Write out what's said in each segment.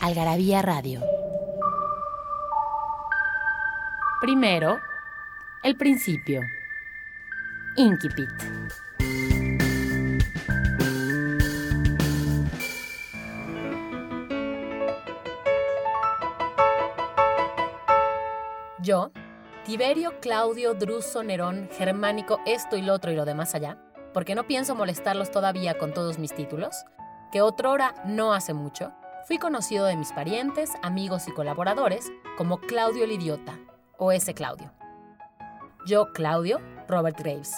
Algarabía Radio. Primero, el principio. Inquipit. Yo, Tiberio Claudio Druso Nerón Germánico esto y lo otro y lo demás allá, porque no pienso molestarlos todavía con todos mis títulos, que otrora no hace mucho, fui conocido de mis parientes, amigos y colaboradores como Claudio el Idiota, o ese Claudio. Yo, Claudio, Robert Graves.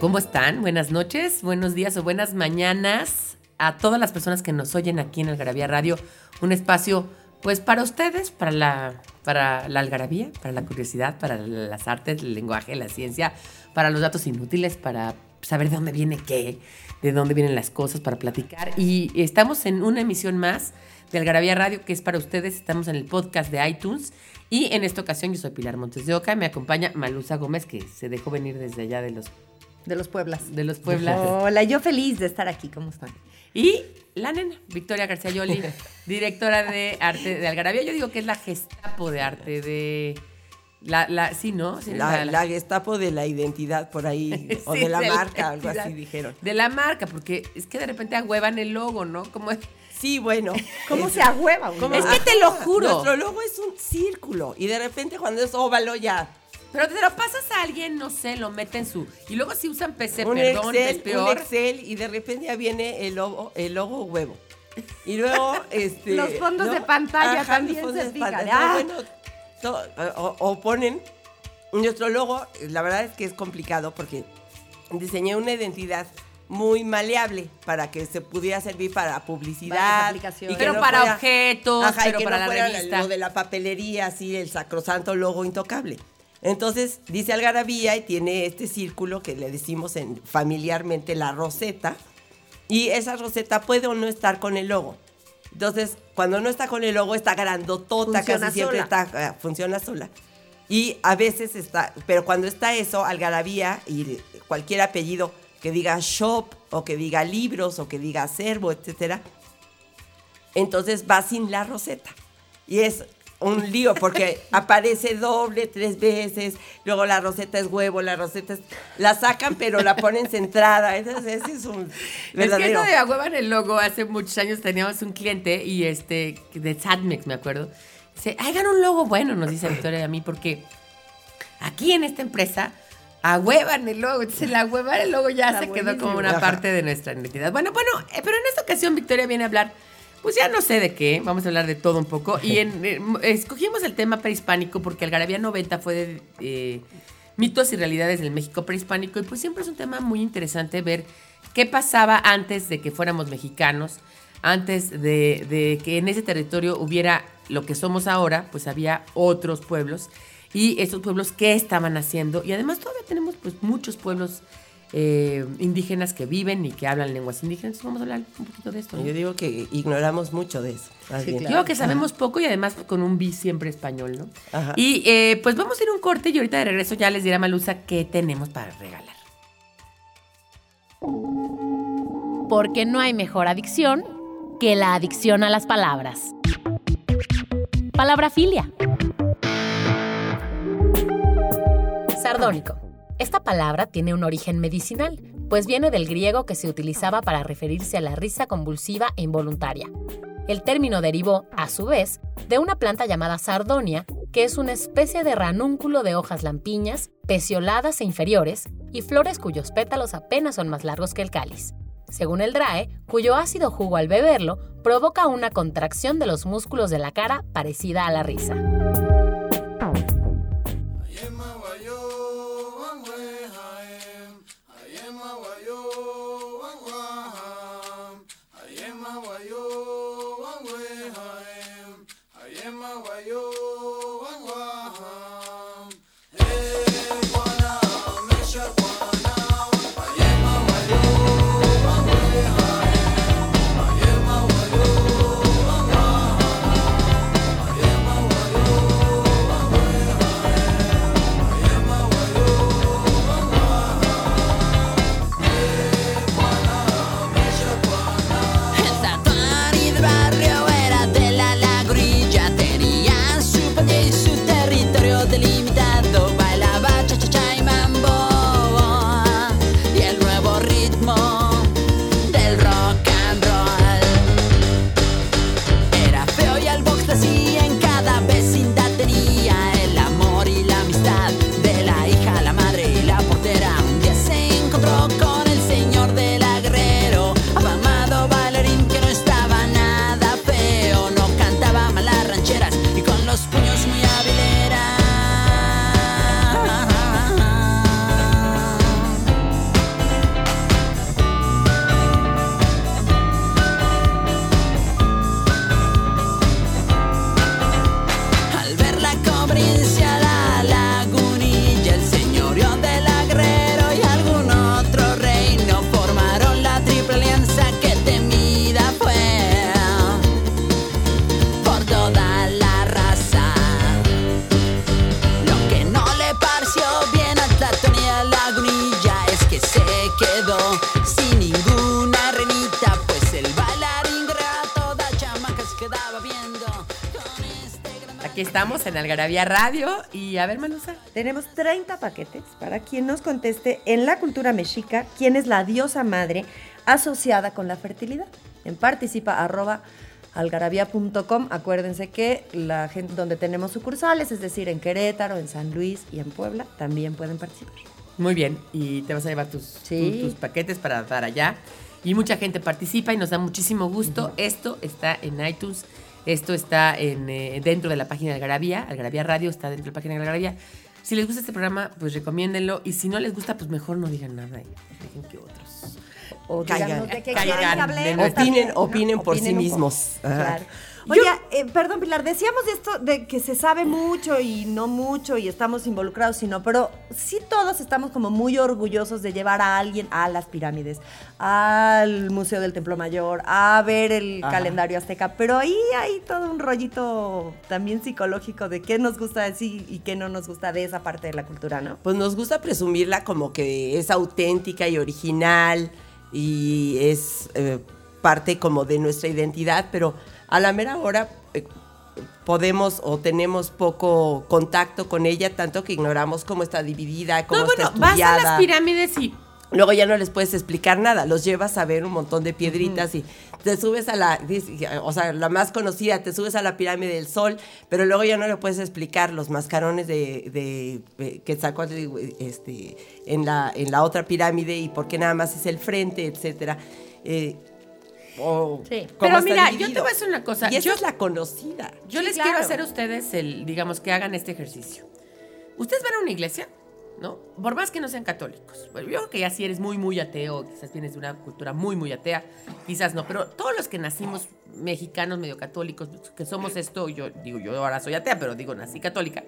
¿Cómo están? Buenas noches, buenos días o buenas mañanas a todas las personas que nos oyen aquí en Algarabía Radio. Un espacio, pues, para ustedes, para la, para la algarabía, para la curiosidad, para las artes, el lenguaje, la ciencia, para los datos inútiles, para saber de dónde viene qué, de dónde vienen las cosas, para platicar. Y estamos en una emisión más de Algarabía Radio, que es para ustedes. Estamos en el podcast de iTunes. Y en esta ocasión yo soy Pilar Montes de Oca y me acompaña Malusa Gómez, que se dejó venir desde allá de los, De los Pueblas. de los Pueblas. Hola, yo feliz de estar aquí. ¿Cómo están? Y la nena, Victoria García Yoli, directora de arte de Algarabía. Yo digo que es la gestapo de arte de... La, la, sí, ¿no? Sí, La, la Gestapo de la identidad por ahí, o Sí, de la de marca, algo así dijeron. De la marca, porque es que de repente agüevan el logo, ¿no? Como es- Sí, bueno. ¿Cómo es- se agüeva uno? Es que te lo juro. Nuestro logo es un círculo y de repente cuando es óvalo ya. Pero te lo pasas a alguien, no sé, lo mete en su... Y luego si usan PC, un perdón, Excel, es un peor. Excel y de repente ya viene el logo, el logo huevo. Y luego, este... Los fondos ¿no? de pantalla Ajá, también los fondos se de fijan. Ah. Bueno, o, o ponen nuestro logo, la verdad es que es complicado porque diseñé una identidad muy maleable para que se pudiera servir para publicidad. Y Pero no para fuera- objetos, Ajá, y pero que para no la fuera revista. Lo de la papelería, así, el sacrosanto logo intocable. Entonces, dice Algarabía y tiene este círculo que le decimos en- familiarmente la roseta. Y esa roseta puede o no estar con el logo. Entonces, cuando no está con el logo, está grandotota, Funciona casi siempre sola. está, eh, funciona sola. Y a veces está, pero cuando está eso, Algarabía y cualquier apellido que diga shop o que diga libros o que diga acervo, etcétera, entonces va sin la roseta. Y es un lío porque aparece doble tres veces, luego la roseta es huevo, la roseta es... La sacan pero la ponen centrada. Entonces ese es un Es que verdadero... de agüevan el logo, hace muchos años teníamos un cliente y este, de Sadmex, me acuerdo. Dice, hagan un logo bueno, nos dice Victoria y a mí, porque aquí en esta empresa agüevan el logo. Entonces, el agüevar el logo ya Está se quedó como una parte de nuestra identidad. Bueno, bueno, eh, pero en esta ocasión Victoria viene a hablar, pues ya no sé de qué, vamos a hablar de todo un poco. Y en- eh, escogimos el tema prehispánico porque Algarabía 90 fue de eh, mitos y realidades del México prehispánico y pues siempre es un tema muy interesante ver qué pasaba antes de que fuéramos mexicanos, antes de, que en ese territorio hubiera lo que somos ahora, pues había otros pueblos y estos pueblos qué estaban haciendo y además todavía tenemos pues muchos pueblos eh, indígenas que viven y que hablan lenguas indígenas. Vamos a hablar un poquito de esto. ¿no? Yo digo que ignoramos mucho de eso. Sí, claro. Digo que sabemos poco y además con un bi siempre español, ¿no? Ajá. Y eh, pues vamos a ir a un corte y ahorita de regreso ya les dirá Malusa qué tenemos para regalar. Porque no hay mejor adicción que la adicción a las palabras. Palabrafilia. Sardónico. Esta palabra tiene un origen medicinal, pues viene del griego que se utilizaba para referirse a la risa convulsiva e involuntaria. El término derivó, a su vez, de una planta llamada sardonia, que es una especie de ranúnculo de hojas lampiñas, pecioladas e inferiores, y flores cuyos pétalos apenas son más largos que el cáliz. Según el DRAE, cuyo ácido jugo al beberlo provoca una contracción de los músculos de la cara parecida a la risa. En Algarabía Radio. Y a ver, Malusa. Tenemos 30 paquetes para quien nos conteste en la cultura mexica quién es la diosa madre asociada con la fertilidad. En participa arroba algarabía.com. Acuérdense que la gente donde tenemos sucursales, es decir, en Querétaro, en San Luis y en Puebla, también pueden participar. Muy bien. Y te vas a llevar tus, Sí. tus, tus paquetes para dar allá. Y mucha gente participa y nos da muchísimo gusto. Esto está en iTunes. Esto está en, eh, dentro de la página de Algarabía. Algarabía Radio está dentro de la página de Algarabía. Si les gusta este programa, pues recomiéndenlo. Y si no les gusta, pues mejor no digan nada. Dejen que otros. O Caigan. díganos de qué Caigan quieren que hablemos también, Opinen, opinen por sí Opinen un poco. mismos. Ajá. Claro. Oiga, eh, perdón, Pilar, decíamos de esto de que se sabe mucho y no mucho y estamos involucrados, sino, pero sí todos estamos como muy orgullosos de llevar a alguien a las pirámides, al Museo del Templo Mayor, a ver el Ajá. calendario azteca, pero ahí hay todo un rollito también psicológico de qué nos gusta decir y qué no nos gusta de esa parte de la cultura, ¿no? Pues nos gusta presumirla como que es auténtica y original y es eh, parte como de nuestra identidad, pero a la mera hora eh, podemos o tenemos poco contacto con ella, tanto que ignoramos cómo está dividida, cómo No, está bueno, vas a estudiada. las pirámides y Luego ya no les puedes explicar nada, los llevas a ver un montón de piedritas y te subes a la, o sea, la más conocida, te subes a la pirámide del sol, pero luego ya no le puedes explicar los mascarones de, de, eh, Quetzalcóatl, este, en la, en la otra pirámide y por qué nada más es el frente, etcétera. Eh, o Sí. Pero mira, yo te voy a decir una cosa. Y esa Yo- es la conocida. Yo Sí, les claro. quiero hacer a ustedes el, digamos, que hagan este ejercicio. Ustedes van a una iglesia, ¿no? Por más que no sean católicos. Bueno, yo creo que ya si eres muy, muy ateo, quizás vienes de una cultura muy, muy atea, quizás no, pero todos los que nacimos mexicanos, medio católicos, que somos esto, yo digo, yo ahora soy atea, pero digo, nací católica.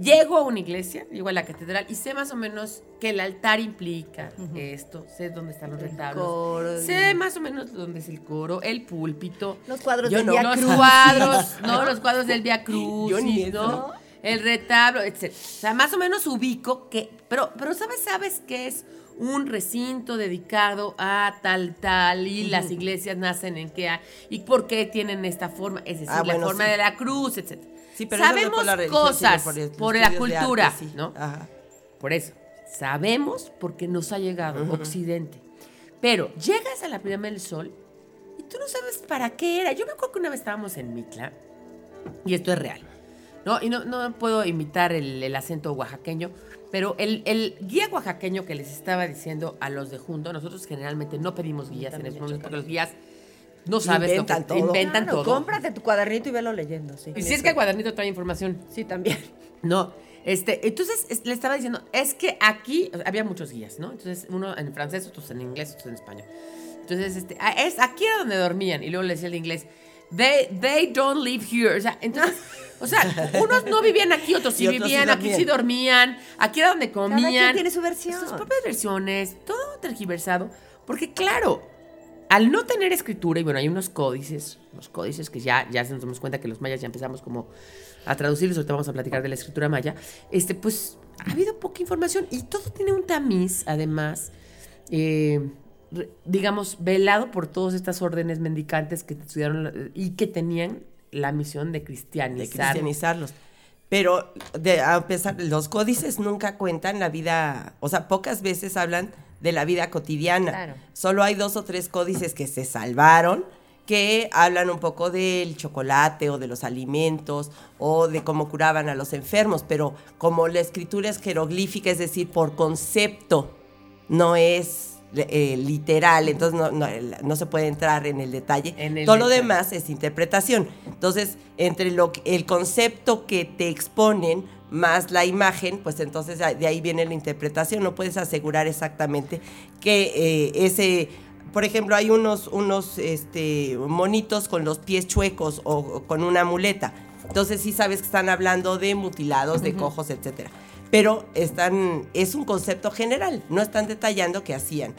Llego a una iglesia, llego a la catedral y sé más o menos que el altar implica esto, sé dónde están los El retablos, coro, sé más o menos dónde es el coro, el púlpito, Los cuadros del no, Vía los Crucis. cuadros, ¿no? Los cuadros del Via Cruz. ¿no? El retablo, etc. O sea, más o menos ubico que. Pero, pero ¿sabes, sabes que es un recinto dedicado a tal, tal, y las iglesias nacen en qué, y por qué tienen esta forma, es decir, Ah, la forma sí. de la cruz, etc. Sí, pero no Sabemos por la religión, cosas por, la arte, cultura, sí. ¿no? Ajá. Por eso, sabemos porque nos ha llegado Occidente. Pero llegas a la pirámide del Sol y tú no sabes para qué era. Yo me acuerdo que una vez estábamos en Mitla, y esto es real, ¿no? Y no, no puedo imitar el, el acento oaxaqueño, pero el, el guía oaxaqueño que les estaba diciendo a los de Junto, nosotros generalmente no pedimos guías en esos momentos porque los guías no sabes Inventan lo que todo. inventan Claro, todo. Cómprate tu cuadernito y velo leyendo, sí. Y si es que el cuadernito trae información. Sí, también. No, este, entonces es- le estaba diciendo, es que aquí o sea, había muchos guías, ¿no? Entonces, uno en francés, otros en inglés, otros en español. Entonces, este, ah, es aquí era donde dormían. Y luego le decía el inglés, they, they don't live here. O sea, entonces, o sea, unos no vivían aquí, otros sí vivían, aquí sí dormían, aquí era donde comían. quien tiene su versión. Sus propias versiones, todo tergiversado. Porque, claro, al no tener escritura, y bueno, hay unos códices, unos códices que ya, ya se nos damos cuenta que los mayas ya empezamos como a traducirlos, ahorita vamos a platicar de la escritura maya, este, pues ha habido poca información y todo tiene un tamiz, además, eh, digamos, velado por todas estas órdenes mendicantes que estudiaron y que tenían la misión de de cristianizar. cristianizarlos. Pero de, a pesar los códices nunca cuentan la vida, o sea, pocas veces hablan de la vida cotidiana. Claro. Solo hay dos o tres códices que se salvaron que hablan un poco del chocolate o de los alimentos o de cómo curaban a los enfermos, pero como la escritura es jeroglífica, es decir, por concepto, no es eh, literal, entonces no, no- no se puede entrar en el detalle. En el Todo lo demás es interpretación. Entonces, entre lo que- el concepto que te exponen más la imagen, pues entonces de ahí viene la interpretación. No puedes asegurar exactamente que eh, ese, por ejemplo, hay unos, unos este, monitos con los pies chuecos o, o con una muleta. Entonces sí sabes que están hablando de mutilados, de cojos, etcétera. Pero están, es un concepto general, no están detallando qué hacían.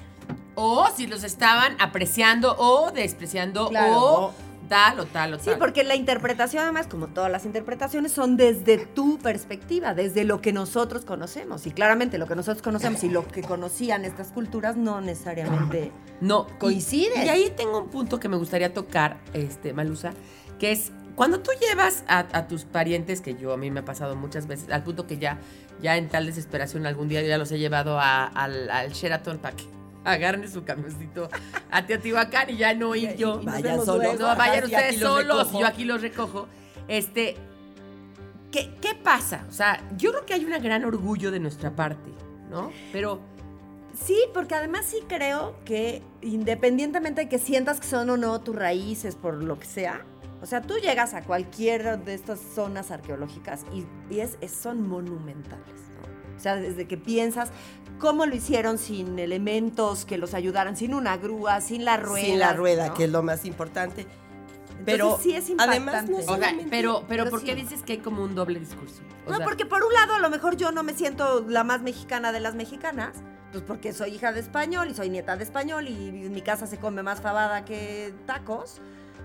O si los estaban apreciando o despreciando Claro. o tal o tal o Sí, tal. porque la interpretación, además, como todas las interpretaciones, son desde tu perspectiva, desde lo que nosotros conocemos. Y claramente lo que nosotros conocemos y lo que conocían estas culturas no necesariamente No, coinciden. Y, y ahí tengo un punto que me gustaría tocar, este, Malusa, que es cuando tú llevas a, a tus parientes, que yo a mí me ha pasado muchas veces, al punto que ya, ya en tal desesperación algún día ya los he llevado a- al, al Sheraton para que agarren su camioncito a Teotihuacán y ya no ir yo. vemos solos. No, vayan ustedes solos, yo aquí los recojo. Este, ¿qué, ¿qué pasa? O sea, yo creo que hay un gran orgullo de nuestra parte, ¿no? Pero Sí, porque además sí creo que independientemente de que sientas que son o no tus raíces por lo que sea, o sea, tú llegas a cualquiera de estas zonas arqueológicas y, y es, es- son monumentales, ¿no? O sea, desde que piensas cómo lo hicieron sin elementos que los ayudaran, sin una grúa, sin la rueda. Sin la rueda, ¿no? que es lo más importante. Entonces, Pero sí es además no. O sea, pero, pero, pero ¿por qué sí. dices que hay como un doble discurso? O No, sea, porque por un lado a lo mejor yo no me siento la más mexicana de las mexicanas, pues porque soy hija de español y soy nieta de español y en mi casa se come más fabada que tacos.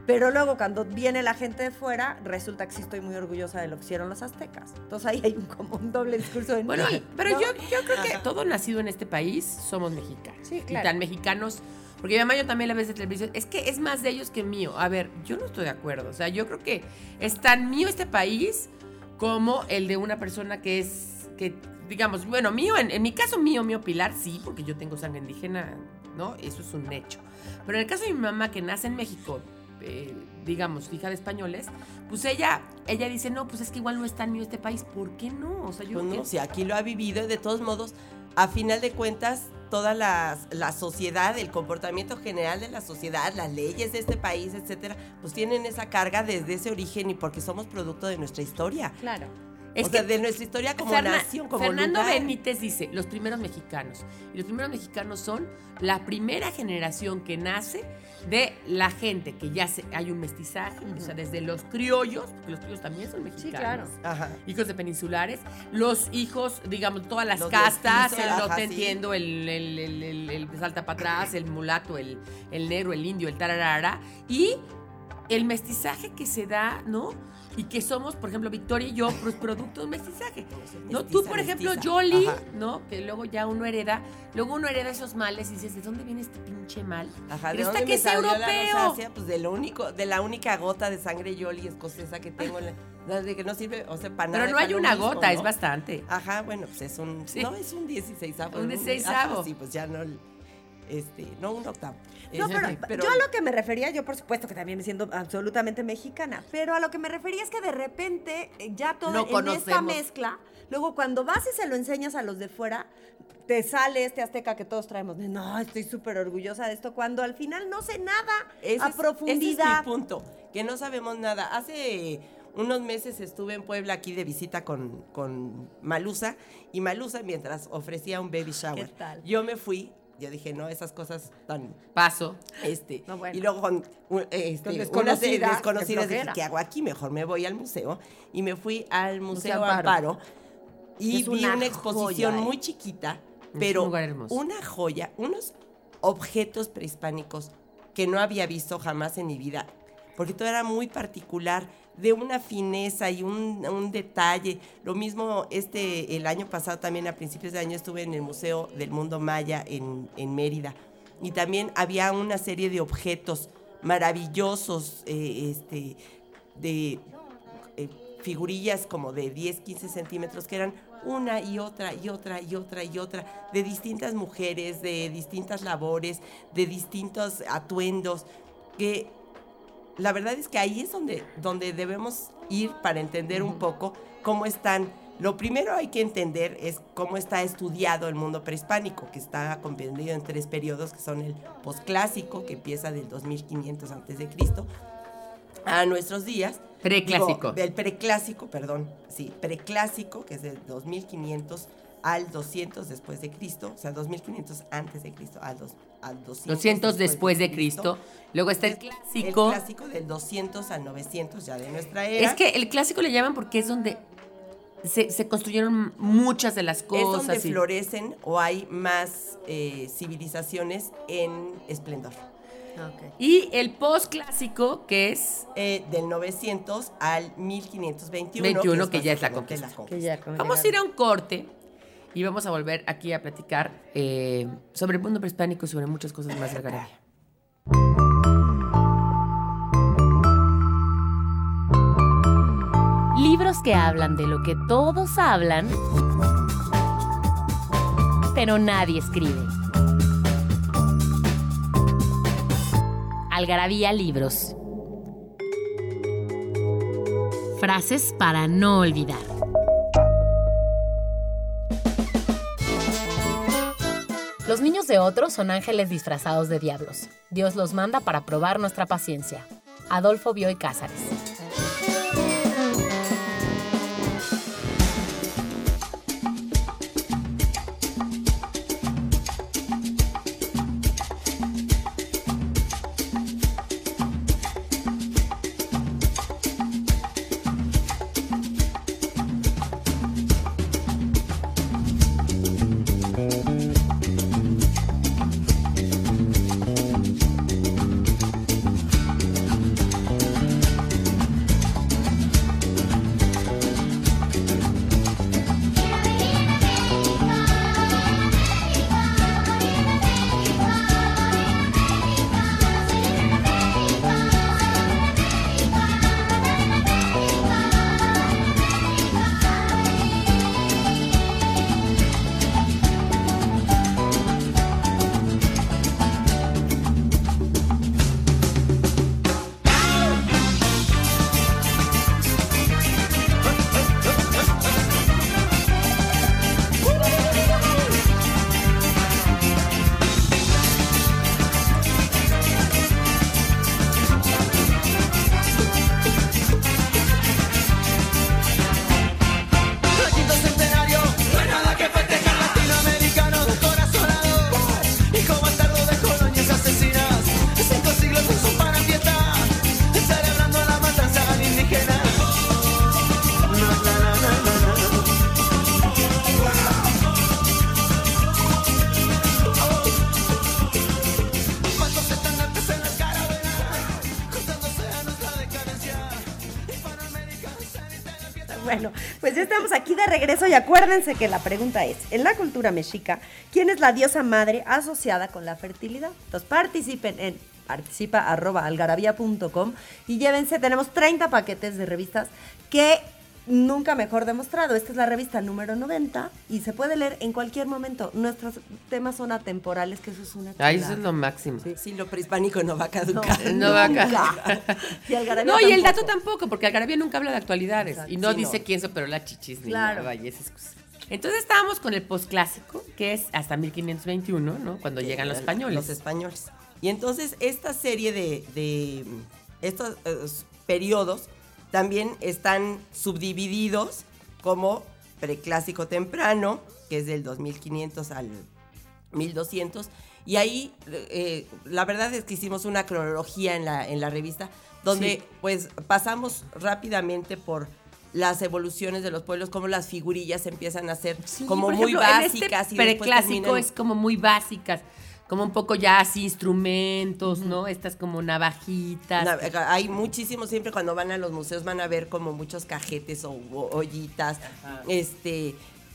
Pero luego cuando viene la gente de fuera, resulta que sí estoy muy orgullosa de lo que hicieron los aztecas. Entonces ahí hay un, como un doble discurso en Bueno, mí, pero ¿no? yo, yo creo que todo nacido en este país somos mexicanos. Sí, Y claro. tan mexicanos. Porque mi mamá yo también la vez de televisión. Es que es más de ellos que mío. A ver, yo no estoy de acuerdo. O sea, yo creo que es tan mío este país como el de una persona que es. que digamos, bueno, mío, en, en mi caso mío, mío Pilar, sí, porque yo tengo sangre indígena, ¿no? Eso es un hecho. Pero en el caso de mi mamá que nace en México, eh, digamos, hija de españoles, pues ella, ella dice, no, pues es que igual no es tan mío este país. ¿Por qué no? O sea, yo Pues no, si aquí lo ha vivido, y de todos modos, a final de cuentas, toda la, la sociedad, el comportamiento general de la sociedad, las leyes de este país, etcétera, pues tienen esa carga desde ese origen y porque somos producto de nuestra historia. Claro. Es o sea, de nuestra historia como Ferna- nación, como Fernando lugar. Benítez dice, los primeros mexicanos. Y los primeros mexicanos son la primera generación que nace de la gente, que ya se, hay un mestizaje, o sea, desde los criollos, porque los criollos también son mexicanos. claro. Ajá. Hijos de peninsulares, los hijos, digamos, todas las Los castas, el no te entiendo, el, el, el, el- el salta para atrás, el mulato, el, el negro, el indio, el tararara, y el mestizaje que se da, ¿no? Y que somos, por ejemplo, Victoria y yo, pues producto de un mestizaje. No, tú, por ejemplo, mestiza. Ajá. ¿no? Que luego ya uno hereda, luego uno hereda esos males y dices, ¿de dónde viene este pinche mal? Ajá, ¿de dónde que es europeo. Pues de lo único, de la única gota de sangre yoli escocesa que tengo en la, de que no sirve, o sea, para nada. Pero no hay una mismo, gota, es bastante. Ajá, bueno, pues es un, Sí. no, es un 16 Un 16avo. Sí, pues ya no, este, no un octavo. No, Este, pero, yo a lo que me refería, yo por supuesto que también me siento absolutamente mexicana, pero a lo que me refería es que de repente eh, ya todo en esta mezcla, luego cuando vas y se lo enseñas a los de fuera, te sale este azteca que todos traemos, de, no, estoy súper orgullosa de esto, cuando al final no sé nada Ese a es- profundidad. Ese es mi punto, que no sabemos nada. Hace unos meses estuve en Puebla aquí de visita con, con Malusa y Malusa mientras ofrecía un baby shower. ¿Qué tal? Yo me fui, yo dije, no, esas cosas tan... Paso. Este, No, bueno. Y luego con, este, Con unas desconocidas, de- qué desconocidas dije, flojera. ¿qué hago aquí? Mejor me voy al museo. Y me fui al Museo, Museo Amparo. Amparo. Y vi una una, exposición joya, ¿eh? muy chiquita, un pero lugar hermoso. una joya, unos objetos prehispánicos que no había visto jamás en mi vida, porque todo era muy particular, de una fineza y un, un detalle. Lo mismo este el año pasado también a principios de año estuve en el Museo del Mundo Maya en, en Mérida y también había una serie de objetos maravillosos, eh, este, de eh, figurillas como de 10, 15 centímetros que eran una y otra y otra y otra y otra, de distintas mujeres, de distintas labores, de distintos atuendos, que la verdad es que ahí es donde, donde debemos ir para entender un poco cómo están. Lo primero hay que entender es cómo está estudiado el mundo prehispánico, que está comprendido en tres periodos, que son el posclásico, que empieza del 2500 antes de Cristo, a nuestros días. Preclásico. Digo, el preclásico, perdón, sí, preclásico, que es del 2500 al 200 después de Cristo, o sea, 2500 antes de Cristo al, dos, al 200, 200 después de Cristo. Luego está el El clásico. clásico del 200 al 900 ya de nuestra era. Es que el clásico le llaman porque es donde se, se construyeron muchas de las es cosas. donde y- florecen o hay más eh, civilizaciones en esplendor. Y el postclásico, que es. Eh, del 900 al 1521. 21, que ya es la básicamente conquista. Que ya Vamos a ir a un corte y vamos a volver aquí a platicar eh, sobre el mundo prehispánico y sobre muchas cosas más del Garabia. libros que hablan de lo que todos hablan, pero nadie escribe. Algarabía Libros. Frases para no olvidar. Niños de otros son ángeles disfrazados de diablos. Dios los manda para probar nuestra paciencia. Adolfo Bioy Cázares. Y acuérdense que la pregunta es, en la cultura mexica, ¿quién es la diosa madre asociada con la fertilidad? Entonces participen en participa y llévense, tenemos 30 paquetes de revistas que nunca mejor demostrado. Esta es la revista número 90 y se puede leer en cualquier momento. Nuestros temas son atemporales, que eso es una Ay, eso es lo máximo. Sí, lo prehispánico no va a caducar. No va a caducar. Y Algarabía No, y el dato tampoco. porque Algarabía nunca habla de actualidades. Exacto. Y no Sí, dice no. quién se operó la chichis ni Claro. nada, y esas cosas. Entonces estábamos con el posclásico, que es hasta 1521, ¿no? Cuando llegan los españoles. Los españoles. Y entonces esta serie de, de estos eh, periodos también están subdivididos como preclásico temprano, que es del 2500 al 1200. Y ahí, eh, la verdad es que hicimos una cronología en la, en la revista, donde Sí. pues pasamos rápidamente por las evoluciones de los pueblos, como las figurillas empiezan a ser Sí, como muy ejemplo, en básicas Este y preclásico terminan- es como muy básicas, como un poco ya así instrumentos, ¿no? Estas como navajitas. Na- Hay muchísimos, siempre cuando van a los museos van a ver como muchos cajetes o, o- ollitas, este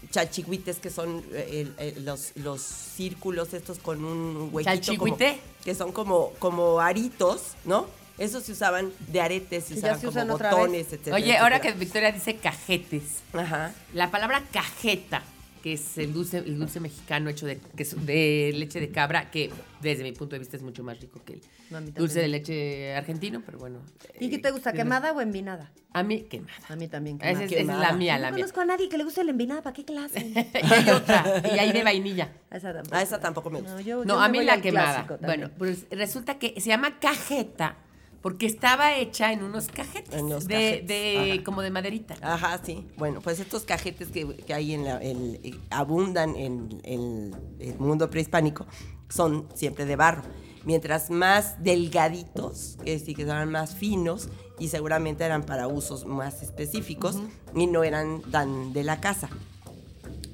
chachihuites que son eh, el- el- los, los círculos estos con un huequito como- ¿Chachihuite? que son como, como aritos, ¿no? Esos se usaban de aretes, se usaban se como usan otra botones, etcétera. Oye, ahora que. Victoria dice cajetes, Ajá. la palabra cajeta, que es el dulce, el dulce mexicano hecho de, que es de leche de cabra, que desde mi punto de vista es mucho más rico que el No, a dulce de leche argentino, pero bueno. ¿Y qué eh, te gusta, quemada o envinada? A mí, quemada. A mí también Esa quemada. es, esa es la mía, no la mía. conozco a nadie que le guste la envinada, ¿para qué clase? y hay otra, y hay de vainilla. Esa tampoco. Ah, esa tampoco me gusta. No, yo- No, yo a mí la quemada. Bueno, pues resulta que se llama cajeta porque estaba hecha en unos cajetes. En unos de, cajetes, de- como de maderita. Ajá, sí. Bueno, pues estos cajetes que, que hay en la, el- eh, abundan en, en el mundo prehispánico son siempre de barro. Mientras más delgaditos, que sí que eran más finos y seguramente eran para usos más específicos y no eran tan de la casa.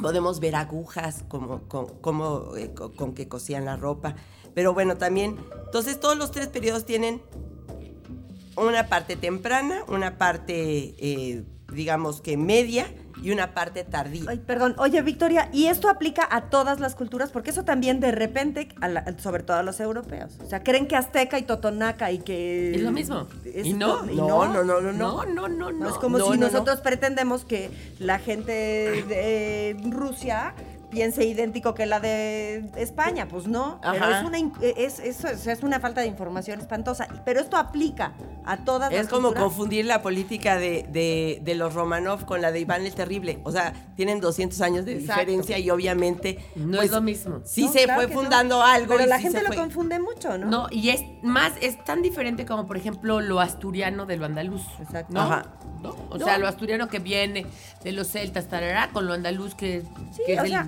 Podemos ver agujas como, eh, co- con que cosían la ropa. Pero bueno, también, entonces todos los tres periodos tienen una parte temprana, una parte, eh, digamos que media y una parte tardía. Ay, perdón. Oye, Victoria, ¿y esto aplica a todas las culturas? Porque eso también de repente, a la- sobre todo a los europeos. O sea, creen que Azteca y Totonaca y que... Es lo mismo. es Y no, y no, no, no, no, No, no, no, No, no. es como no, si no, no. nosotros pretendemos que la gente de Rusia piense idéntico que la de España. Pues no, pero Ajá. es una, in- es, eso es, es una falta de información espantosa. Pero esto aplica a todas las Es como culturas. confundir la política de, de- de los Romanov con la de Iván el Terrible. O sea, tienen 200 años de Exacto. diferencia y obviamente... No pues, es lo mismo. Sí No, se claro fue no. fundando algo. Pero y la sí gente se lo fue- confunde mucho, ¿no? No, y es más, es tan diferente como, por ejemplo, lo asturiano de lo andaluz. Exacto. ¿No? Ajá. ¿No? O No. sea, lo asturiano que viene de los celtas, tarará, con lo andaluz que, Sí, que es o el sea,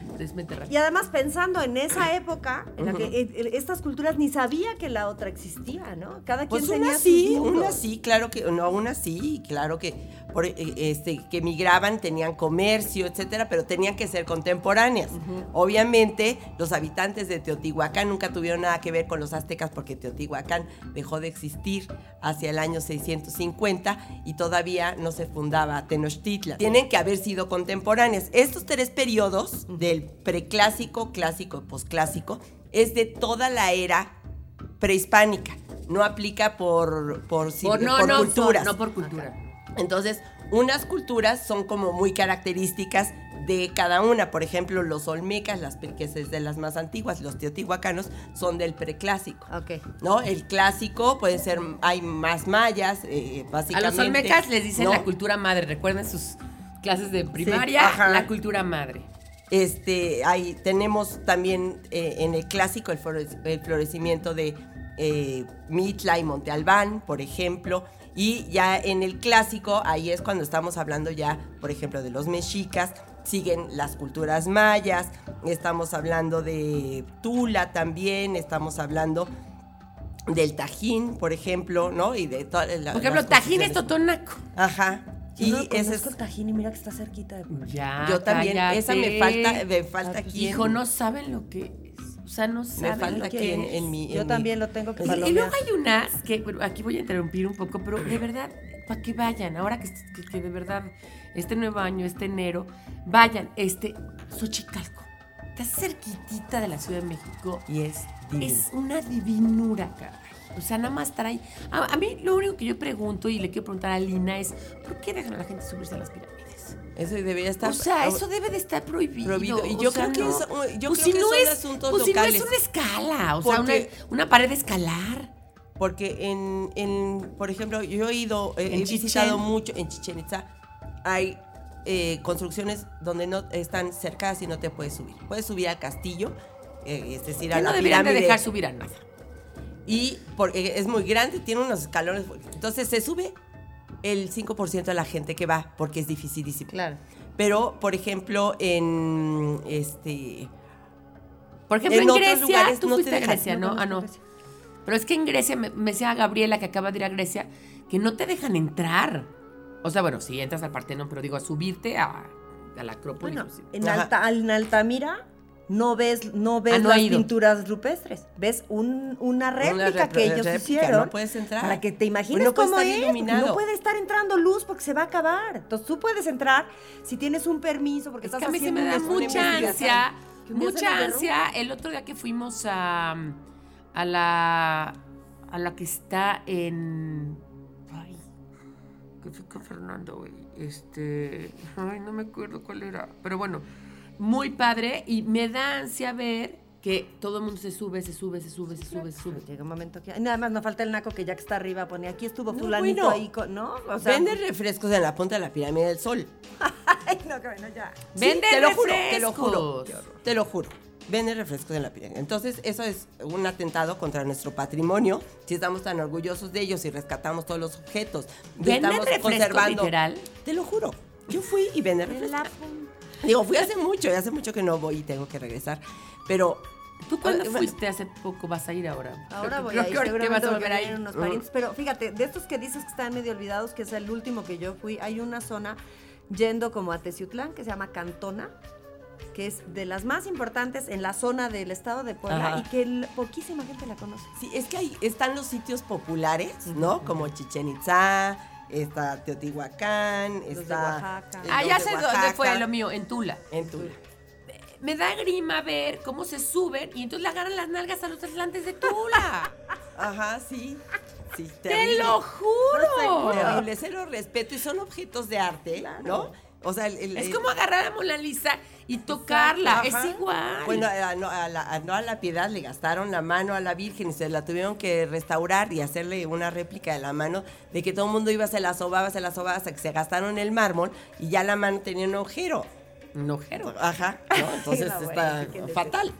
es Mediterráneo. Y además pensando en esa época, en la que eh, eh, estas culturas ni sabía que la otra existía, ¿no? Cada quien Pues tenía una sí, una sí, claro que, no, una sí, claro que, por, eh, este, que migraban, tenían comercio, etcétera, pero tenían que ser contemporáneas. Obviamente, los habitantes de Teotihuacán nunca tuvieron nada que ver con los aztecas porque Teotihuacán dejó de existir hacia el año 650 y todavía no se fundaba Tenochtitlan. Tienen que haber sido contemporáneas. Estos tres periodos, del preclásico, clásico y posclásico, es de toda la era prehispánica. No aplica por, por, Por- no, por no, culturas. no por cultura. Entonces, unas culturas son como muy características de cada una. Por ejemplo, los olmecas, las, que es de las más antiguas, los teotihuacanos, son del preclásico. Ok. ¿No? El clásico puede ser, hay más mayas, eh, A básicamente. los olmecas les dicen ¿no? la cultura madre. Recuerden sus clases de primaria, la cultura madre. Este, ahí tenemos también eh, en el clásico el, flore- el florecimiento de eh, Mitla y Monte Albán, por ejemplo. Y ya en el clásico, ahí es cuando estamos hablando ya, por ejemplo, de los mexicas. Siguen las culturas mayas, estamos hablando de Tula también, estamos hablando del Tajín, por ejemplo, ¿no? Y de Por ejemplo, Tajín es totonaco. Ajá. Yo y no ese es el Tajín y mira que está cerquita de Ya, Yo también, cállate. esa me falta, me falta Ah, pues, aquí. Hijo, no saben lo que es. O sea, no me saben falta lo aquí en, en mi. Yo en también mi- lo tengo que Y- Y, luego hay unas que, bueno, aquí voy a interrumpir un poco, pero de verdad, para que vayan, ahora que, que- que de verdad, este nuevo año, este enero, vayan, este, Xochicalco, está cerquitita de la Ciudad de México, Y es divino. es una divinura, caray. O sea, nada más ahí. A, a mí lo único que yo pregunto y le quiero preguntar a Lina es, ¿por qué dejan a la gente subirse a las pirámides? Eso debería estar. O sea, eso debe de estar prohibido. Prohibido. Y o yo sea, creo que no. es- yo Pues creo si que no son es, asuntos pues si no es una escala, o sea, una, una pared de escalar. Porque en, en, por ejemplo, yo he ido, eh, he visitado mucho en Chichen Itza. Hay eh, construcciones donde no están cercadas y no te puedes subir. Puedes subir al castillo, eh, es decir, a Que no la deberían de dejar subir a nada. Y porque es muy grande, tiene unos escalones. Entonces se sube el 5% de la gente que va, porque es dificilísimo. Claro. Pero, por ejemplo, en este. Por ejemplo, En en, otros Grecia, lugares tú no te fuiste a. Grecia, No. Ah, no. Pero es que en Grecia, me, me decía Gabriela, que acaba de ir a Grecia, que no te dejan entrar. O sea, bueno, sí, entras al Partenón, pero digo, a subirte a, a la Acrópolis. Bueno, pues, en. Alta, en Altamira no ves, no ves Ah, no las pinturas rupestres. Ves un- una réplica repro- que ellos réplica, hicieron. no puedes entrar. Para que te imagines Pues no puede cómo es. iluminado. No puede estar entrando luz porque se va a acabar. Entonces tú puedes entrar si tienes un permiso porque Es estás que a mí se haciendo me da una- una mucha ansia, se mucha ansia. El otro día que fuimos a, a la a la que está en ay, que fui con Fernando, güey. Este, ay, no me acuerdo cuál era, pero bueno, muy padre y me da ansia ver que todo el mundo se sube, se sube, se sube, se sube, se sube. Llega un momento que. Nada más no falta el naco que ya que está arriba pone aquí estuvo No, fulanito bueno. ahí con. ¿No? O sea. Vende refrescos en la punta de la pirámide del sol. Ay, no, que bueno, ya. Sí, Vende te lo juro, te lo juro. Te lo juro. Vende refrescos en la pirámide. Entonces, eso es un atentado contra nuestro patrimonio. Si estamos tan orgullosos de ellos y rescatamos todos los objetos. ¿Venden estamos refrescos literal? Te lo juro. Yo fui y vende refrescos. Digo, fui hace mucho, y hace mucho que no voy y tengo que regresar. Pero. ¿Tú cuándo Ah, bueno, fuiste hace poco? ¿Vas a ir ahora? Ahora voy creo a ir, seguramente vas a volver a ir. unos parientes. Pero fíjate, de estos que dices que están medio olvidados, que es el último que yo fui, hay una zona yendo como a Teciutlán que se llama Cantona, que es de las más importantes en la zona del estado de Puebla Ajá. y que el- poquísima gente la conoce. Sí, es que ahí están los sitios populares, ¿no? Como Chichen Itza, está Teotihuacán, Los de está... Oaxaca. eh, Ah, ya de sé dónde fue lo mío, en Tula. En Tula. Me da grima ver cómo se suben y entonces le agarran las nalgas a los atlantes de Tula. Ajá, sí. Sí, ¡Te lo juro! Terrible, cero respeto y son objetos de arte, ¿no? O sea, el- el- Es como agarrar a Mona Lisa y tocarla. Es igual. Bueno, a, no, a la, a no a la piedad le gastaron la mano a la Virgen y se la tuvieron que restaurar y hacerle una réplica de la mano de que todo el mundo iba, se la sobaba, se la sobaba hasta que se gastaron el mármol y ya la mano tenía un agujero. un ojero. Ajá, ¿no? Entonces No, está fatal.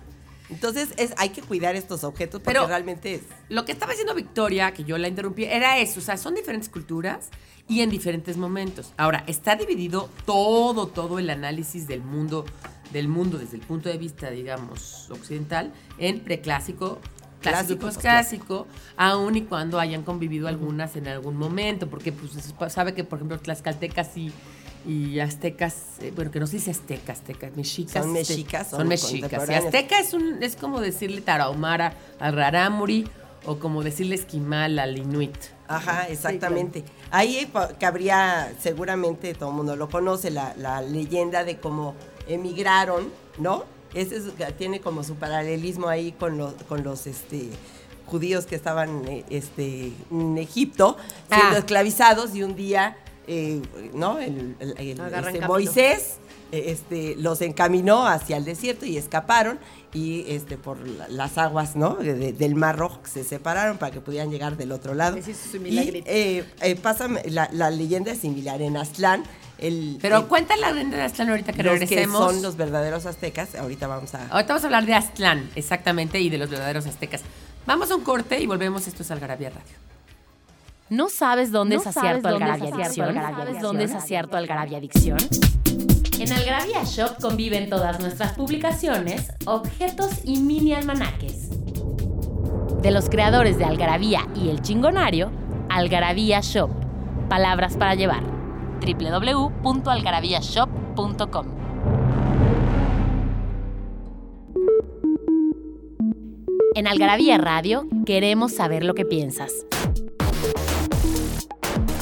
Entonces es, hay que cuidar estos objetos porque Pero- realmente es... Lo que estaba diciendo Victoria, que yo la interrumpí, era eso. O sea, son diferentes culturas y en diferentes momentos. Ahora, está dividido todo, todo el análisis del mundo, del mundo desde el punto de vista, digamos, occidental, en preclásico, clásico Clásico, posclásico, aun y cuando hayan convivido algunas en algún momento. Porque pues sabe que, por ejemplo, tlaxcaltecas y y aztecas, eh, bueno, que no se dice aztecas, aztecas, mexicas. Son este, mexicas, Son, son mexicas. Y azteca es, un, es como decirle tarahumara al rarámuri o como decirle esquimal al inuit. Ajá, exactamente. Ahí pa- cabría, seguramente todo el mundo lo conoce, la, la leyenda de cómo emigraron, ¿no? Ese es- tiene como su paralelismo ahí con los, con los este, judíos que estaban eh, este, en Egipto, siendo Ah. esclavizados y un día, eh, ¿no? El, el- este. Moisés eh, este, los encaminó hacia el desierto y escaparon y este, por la- las aguas ¿no? de- de- del Mar Rojo se separaron para que pudieran llegar del otro lado. Su y eh, eh, pasa, la, la leyenda es similar en Aztlán. El, Pero el- cuenta la leyenda de Aztlán ahorita que los que regresemos. son los verdaderos aztecas. Ahorita vamos a... Ahorita vamos a hablar de Aztlán, exactamente, y de los verdaderos aztecas. Vamos a un corte y volvemos. Esto es Algarabía Radio. ¿No sabes dónde ¿No es dónde es Algarabia Adicción? ¿Sabes dónde es acierto Algarabia Adicción? En Algarabia Shop conviven todas nuestras publicaciones, objetos y mini almanaques. De los creadores de Algarabía y El Chingonario, Algarabía Shop. Palabras para llevar. www.algarabíashop.com En Algarabía Radio queremos saber lo que piensas.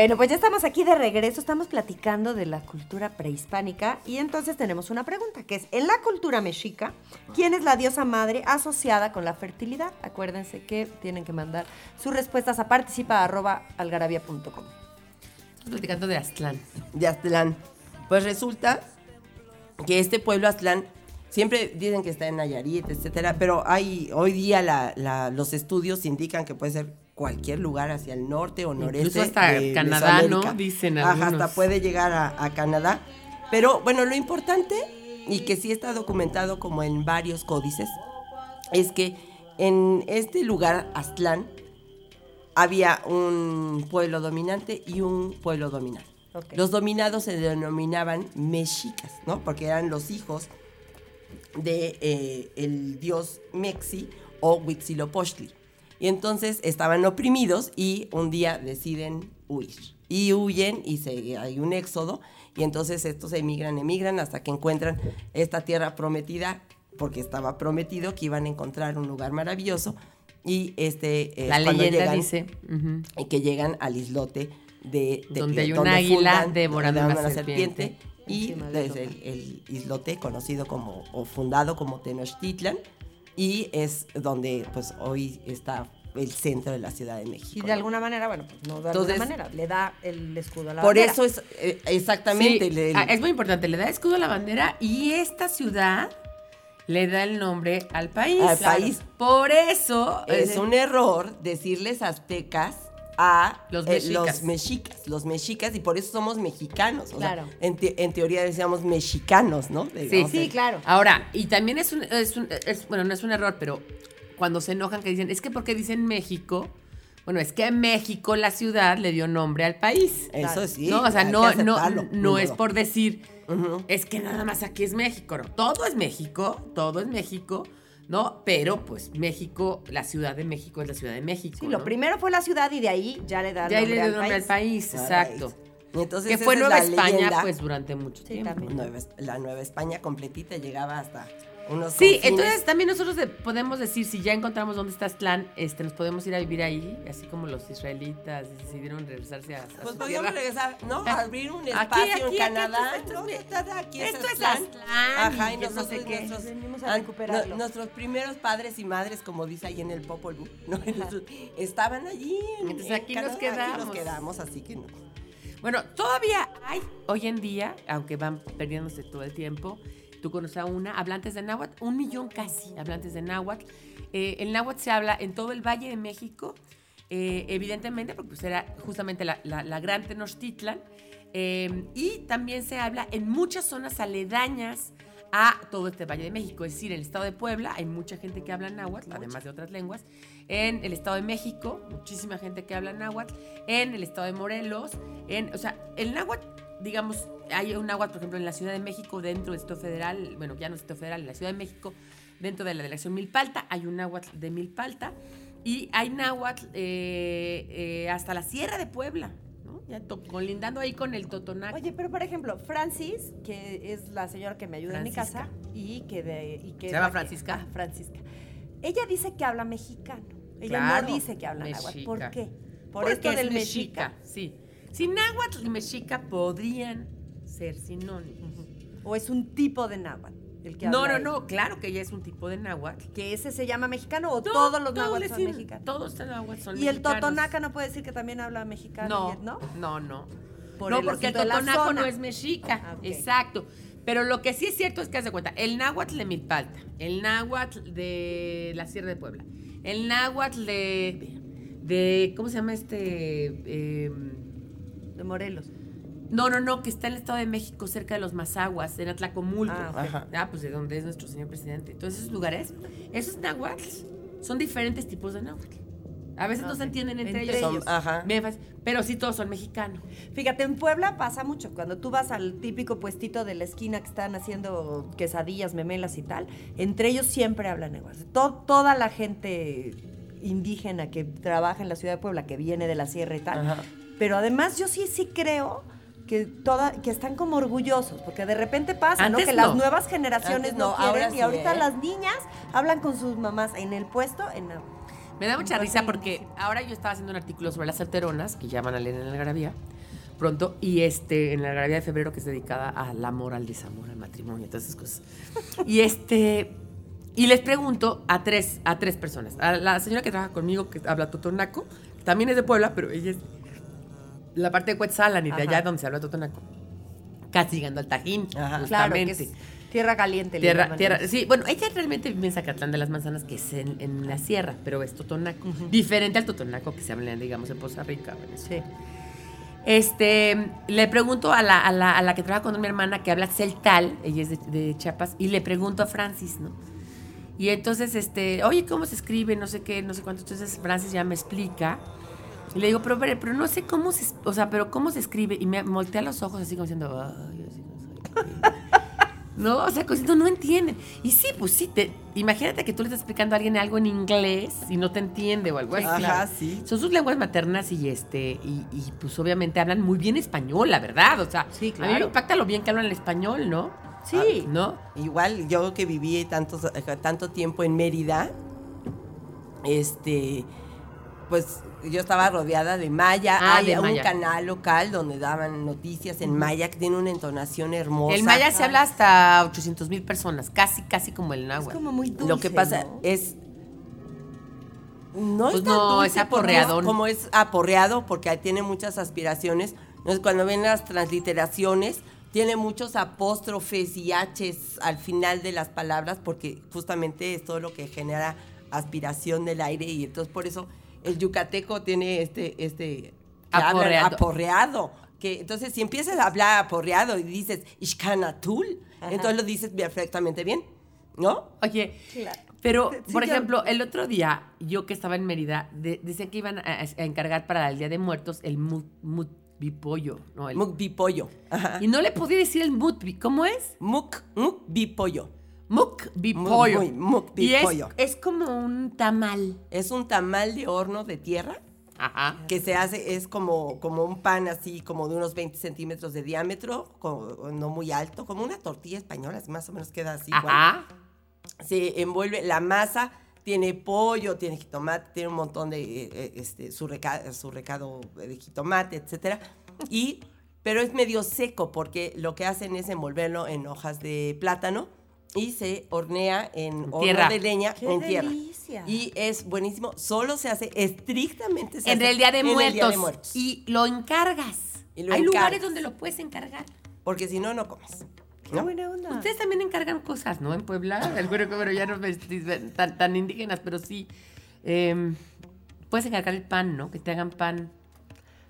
Bueno, pues ya estamos aquí de regreso, estamos platicando de la cultura prehispánica y entonces tenemos una pregunta, que es, en la cultura mexica, ¿quién es la diosa madre asociada con la fertilidad? Acuérdense que tienen que mandar sus respuestas a participa.algarabia.com. Estamos platicando de Aztlán. de Aztlán. Pues resulta que este pueblo Aztlán, siempre dicen que está en Nayarit, etcétera, pero hay hoy día la- la- los estudios indican que puede ser cualquier lugar hacia el norte o noreste. Incluso hasta de Canadá, ¿no? Dicen Ajá, algunos. hasta puede llegar a, a Canadá. Pero bueno, lo importante, y que sí está documentado como en varios códices, es que en este lugar, Aztlán, había un pueblo dominante y un pueblo dominante. Ok. Los dominados se denominaban mexicas, ¿no? Porque eran los hijos de eh, el dios Mexi o Huitzilopochtli. Y entonces estaban oprimidos y un día deciden huir. Y huyen y se, hay un éxodo. Y entonces estos emigran, emigran hasta que encuentran esta tierra prometida, porque estaba prometido que iban a encontrar un lugar maravilloso. Y este es La cuando leyenda llegan- dice. y que llegan al islote de, de Donde hay un águila devorando una serpiente. y desde el, el islote conocido como o fundado como Tenochtitlan y es donde pues hoy está el centro de la Ciudad de México. Y de ¿no? alguna manera, bueno, pues no de Entonces- alguna manera, le da el escudo a la Por bandera. eso es eh, exactamente Sí, le- ah, es muy importante, le da escudo a la bandera y esta ciudad le da el nombre al país. Al país. Por eso es un error decirles aztecas a Los eh, mexicas. los mexicas, los mexicas, y por eso somos mexicanos. o sea, Claro. en, te- en teoría decíamos mexicanos, ¿no? Sí, Sí, claro. Ahora, y también es un, es un- es- bueno, no es un error, pero cuando se enojan que dicen, es que porque dicen México, bueno, es que México, la ciudad, le dio nombre al país. Eso sí. no, o sea, no, es por decir, es que nada más aquí es México, no, todo es México, todo es México, ¿no? Pero pues México, la Ciudad de México es la Ciudad de México. Sí, lo primero fue la ciudad y de ahí ya le da De ahí le nombre dio nombre al país, exacto. Y Entonces, Que fue Nueva España, leyenda. pues durante mucho Sí, tiempo. Nueva la Nueva España completita llegaba hasta unos Sí, confines. entonces también nosotros de- podemos decir, si ya encontramos dónde está Aztlán, este, nos podemos ir a vivir ahí, así como los israelitas decidieron regresarse a, a Pues su podríamos tierra. regresar, ¿no? A abrir un Aquí, espacio aquí, en aquí, Canadá. esto es- ¿no? Está aquí esto es Aztlán. Aztlán, Ajá, y que no nosotros, sé qué. nuestros, Venimos a ah, recuperarlo. no- nuestros primeros padres y madres, como dice ahí en el Popol Vuh, ¿no? Estaban allí. en- Entonces, en aquí nos Canadá, Aquí quedamos. nos quedamos, así que no. Bueno, todavía hay hoy en día, aunque van perdiéndose todo el tiempo, tú conoces a una, hablantes de náhuatl, un millón casi hablantes de náhuatl. Eh, el náhuatl se habla en todo el Valle de México, eh, evidentemente, porque pues, era justamente la, la- la gran Tenochtitlan, eh, y también se habla en muchas zonas aledañas a todo este Valle de México, es decir, en el estado de Puebla hay mucha gente que habla náhuatl, además de otras lenguas, en el estado de México, muchísima gente que habla náhuatl, en el estado de Morelos, en, o sea, el náhuatl, digamos, hay un náhuatl, por ejemplo, en la Ciudad de México, dentro del Estado Federal, bueno, ya no es Estado Federal, en la Ciudad de México, dentro de la delegación Milpalta, hay un náhuatl de Milpalta, y hay náhuatl eh, eh, hasta la Sierra de Puebla, ¿no? Ya colindando ahí con el Totonac. Oye, pero por ejemplo, Francis, que es la señora que me ayuda en mi Francisca. casa y que de y que ¿Se llama que- Francisca? ah, Francisca. Ella dice que habla mexicano. Ella Claro, no dice que habla náhuatl. ¿Por qué? Por Porque esto es del mexica, mexica. sí. Si náhuatl y mexica podrían ser sinónimos. O es un tipo de náhuatl el que No, habla no, no, claro que ella es un tipo de náhuatl. Que ese se llama mexicano o No, todos los todos náhuatl son mexicanos. Todos los náhuatl son y el mexicanos. totonaca no puede decir que también habla mexicano, No, y el- ¿no? no, no. Por no, el porque el totonaco no es mexica. Ah. Exacto. Pero lo que sí es cierto es que haz de cuenta, el náhuatl de Milpalta, el náhuatl de la Sierra de Puebla, el náhuatl de, de ¿cómo se llama este? Em, De Morelos. no, no, no, que está en el Estado de México, cerca de los Mazaguas, en Atlacomulco. Ah. Ah, pues de donde es nuestro señor presidente. Todos esos lugares, esos náhuatls son diferentes tipos de náhuatl. A veces no se Ok. entienden entre, Entre ellos. ellos. Ajá. Bien fácil, pero sí todos son mexicanos. Fíjate, en Puebla pasa mucho. Cuando tú vas al típico puestito de la esquina que están haciendo quesadillas, memelas y tal, entre ellos siempre hablan igual. To- toda la gente indígena que trabaja en la ciudad de Puebla, que viene de la sierra y tal. Ajá. Pero además yo sí, sí creo que toda, que están como orgullosos, porque de repente pasa, ¿no? Que no. las nuevas generaciones Antes no, no, quieren ahora y ahorita ¿eh? las niñas hablan con sus mamás en el puesto, en la- Me da mucha Pues risa porque ahora yo estaba haciendo un artículo sobre las solteronas, que ya van a leer en la Algarabía pronto, y este, en la Algarabía de febrero, que es dedicada al amor, al desamor, al matrimonio, todas esas cosas. Y este, y les pregunto a tres, a tres personas. A la señora que trabaja conmigo, que habla totonaco, también es de Puebla, pero ella es la parte de Cuetzalan y de Ajá. allá donde se habla totonaco. Casi llegando al Tajín, Ajá. Claro, que justamente. es tierra caliente. Tierra, tierra, sí, bueno, ella realmente vive en Zacatlán de las Manzanas, que es en, en la sierra, pero es totonaco. Diferente al totonaco que se habla, digamos, en Poza Rica. eso. Sí. Este, le pregunto a la, a la, a la que trabaja con mi hermana, que habla celtal, ella es de, de Chiapas, y le pregunto a Francis, ¿no? Y entonces, este, oye, ¿cómo se escribe? No sé qué, no sé cuánto. Entonces Francis ya me explica. Y le digo, pero, pero, pero no sé cómo se, o sea, pero cómo se escribe. Y me voltea los ojos así como diciendo, ay, así no qué". No, o sea, como diciendo, no entienden. Y sí, pues sí, te, imagínate que tú le estás explicando a alguien algo en inglés y no te entiende o algo así. Ajá, sí. Son sus lenguas maternas y este, y, y, pues obviamente hablan muy bien español, la verdad. O sea, Sí, a mí me claro. impacta lo bien que hablan el español, ¿no? Sí. Ah, ¿No? Igual yo que viví tantos, tanto tiempo en Mérida, este, pues yo estaba rodeada de maya. Ah, Hay de un maya. canal local donde daban noticias en maya que tiene una entonación hermosa. El maya se habla hasta 800 mil personas, casi, casi como el Es náhuatl. como muy dulce, Lo que pasa ¿no? es. No Pues es tan no, dulce es porque aporreadón. como es aporreado, porque tiene muchas aspiraciones. Entonces, cuando ven las transliteraciones, tiene muchos apóstrofes y h's al final de las palabras, porque justamente es todo lo que genera aspiración del aire. Y entonces, por eso el yucateco tiene este. este hablan Aporreado. aporreado. Que, entonces, si empiezas a hablar aporreado y dices Ishkanatul, entonces lo dices perfectamente bien, ¿no? Oye, Claro. pero, Sí, por yo- ejemplo, el otro día, yo que estaba en Mérida, de- decían que iban a, a encargar para el Día de Muertos el mut, mutbipollo, ¿no? El- Mukbipollo. Ajá. y no le podía decir el mutbi, ¿cómo es? Muk, mukbipollo. Mukbipollo. Y es, es como un tamal. Es un tamal de horno de tierra Ajá. que se hace, es como, como un pan así, como de unos 20 centímetros de diámetro, como- no muy alto, como una tortilla española, más o menos queda así. igual. Ajá. Se envuelve la masa, tiene pollo, tiene jitomate, tiene un montón de, eh, eh, este, su, reca- su recado de jitomate, etcétera. Y, pero es medio seco porque lo que hacen es envolverlo en hojas de plátano y se hornea en horno tierra. de leña ¡Qué en tierra. delicia! Y es buenísimo. Solo se hace estrictamente se En hace el Día de en Muertos. el Día de Muertos. Y lo encargas. Y lo Hay lugares donde lo puedes encargar. Porque si no, no comes. ¡Qué ¿no? buena onda! Ustedes también encargan cosas, ¿no? En Puebla. El güero que bueno, ya no tan, tan indígenas, pero sí. eh, puedes encargar el pan, ¿no? Que te hagan pan.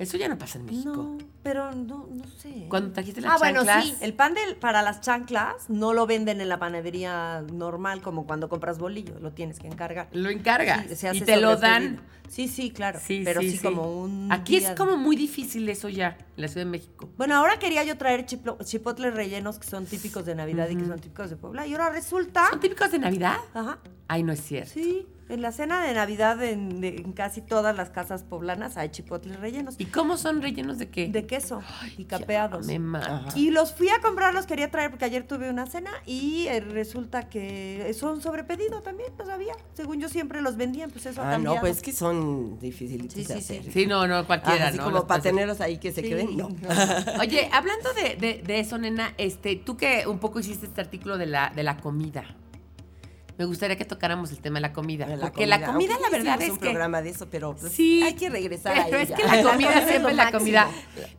Eso ya no pasa en México. No, pero no, no sé. Cuando trajiste las Ah, bueno, chanclas. sí. El pan del- para las chanclas no lo venden en la panadería normal como cuando compras bolillo. Lo tienes que encargar. Lo encargas. Sí, se hace y te lo dan. Sí, sí, claro. Sí, pero sí, sí, sí. como un. Aquí día- es como muy difícil eso ya, en la Ciudad de México. Bueno, ahora quería yo traer chiplo- chipotles rellenos que son típicos de Navidad y que son típicos de Puebla. Y ahora resulta. ¿Son típicos de Navidad? Ajá. Ay, no es cierto. Sí, en la cena de Navidad en, de- en casi todas las casas poblanas hay chipotles rellenos. ¿Y cómo son rellenos de qué? De queso y capeados. Me mata. Y los fui a comprar, los quería traer porque ayer tuve una cena y eh, resulta que son sobre pedido también, no sabía. Según yo siempre los vendían, pues eso Ah, no, pues es que son difíciles Sí, de sí, sí. hacer. Sí, no, no, cualquiera, así ¿no? como Los para tenerlos ahí que se Sí, queden, no. no. Oye, hablando de, de- de eso, nena, este, tú que un poco hiciste este artículo de la, de la comida. Me gustaría que tocáramos el tema de la comida. De porque la comida, Aunque la verdad es un que. programa de eso, pero pues, Sí. hay que regresar a Pero ella. es que la comida siempre es la comida.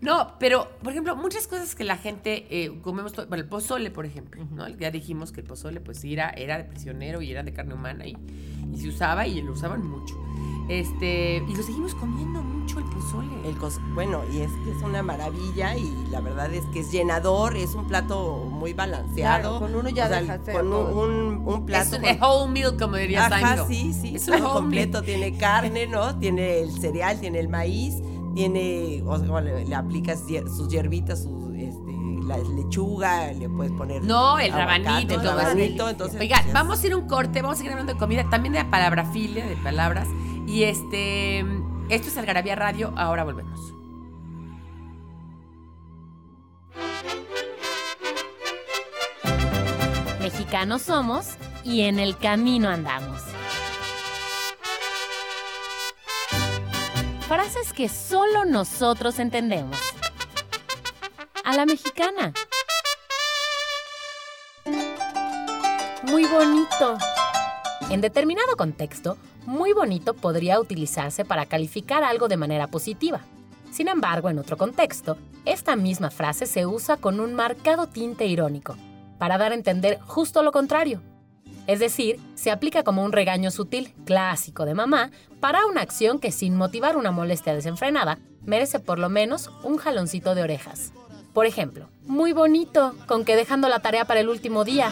No, pero, por ejemplo, muchas cosas que la gente eh, comemos. todo- bueno, el pozole, por ejemplo. ¿no? Ya dijimos que el pozole, pues era, era de prisionero y era de carne humana y, y se usaba y lo usaban mucho. Este, y lo seguimos comiendo mucho el pozole. El bueno, y es que es una maravilla y la verdad es que es llenador, es un plato muy balanceado. Claro, con uno ya O sea, Con un, un, un es plato. un con- whole meal, como diría Ajá, Seinfeld. sí, sí. Es un completo. Tiene carne, ¿no? Tiene el cereal, tiene el maíz, tiene, o sea, bueno, le, aplicas sus hierbitas, sus, este, la lechuga, le puedes poner. No, el rabanito, el todo eso. rabanito, entonces. Oiga, vamos a ir a un corte, vamos a seguir hablando de comida, también de palabrafilia, de palabras. Y este, esto es Algarabía Radio, ahora volvemos. Mexicanos somos y en el camino andamos. Frases que solo nosotros entendemos. A la mexicana. Muy bonito. En determinado contexto, muy bonito podría utilizarse para calificar algo de manera positiva. Sin embargo, en otro contexto, esta misma frase se usa con un marcado tinte irónico, para dar a entender justo lo contrario. Es decir, se aplica como un regaño sutil, clásico de mamá, para una acción que sin motivar una molestia desenfrenada, merece por lo menos un jaloncito de orejas. Por ejemplo, muy bonito, con que dejando la tarea para el último día.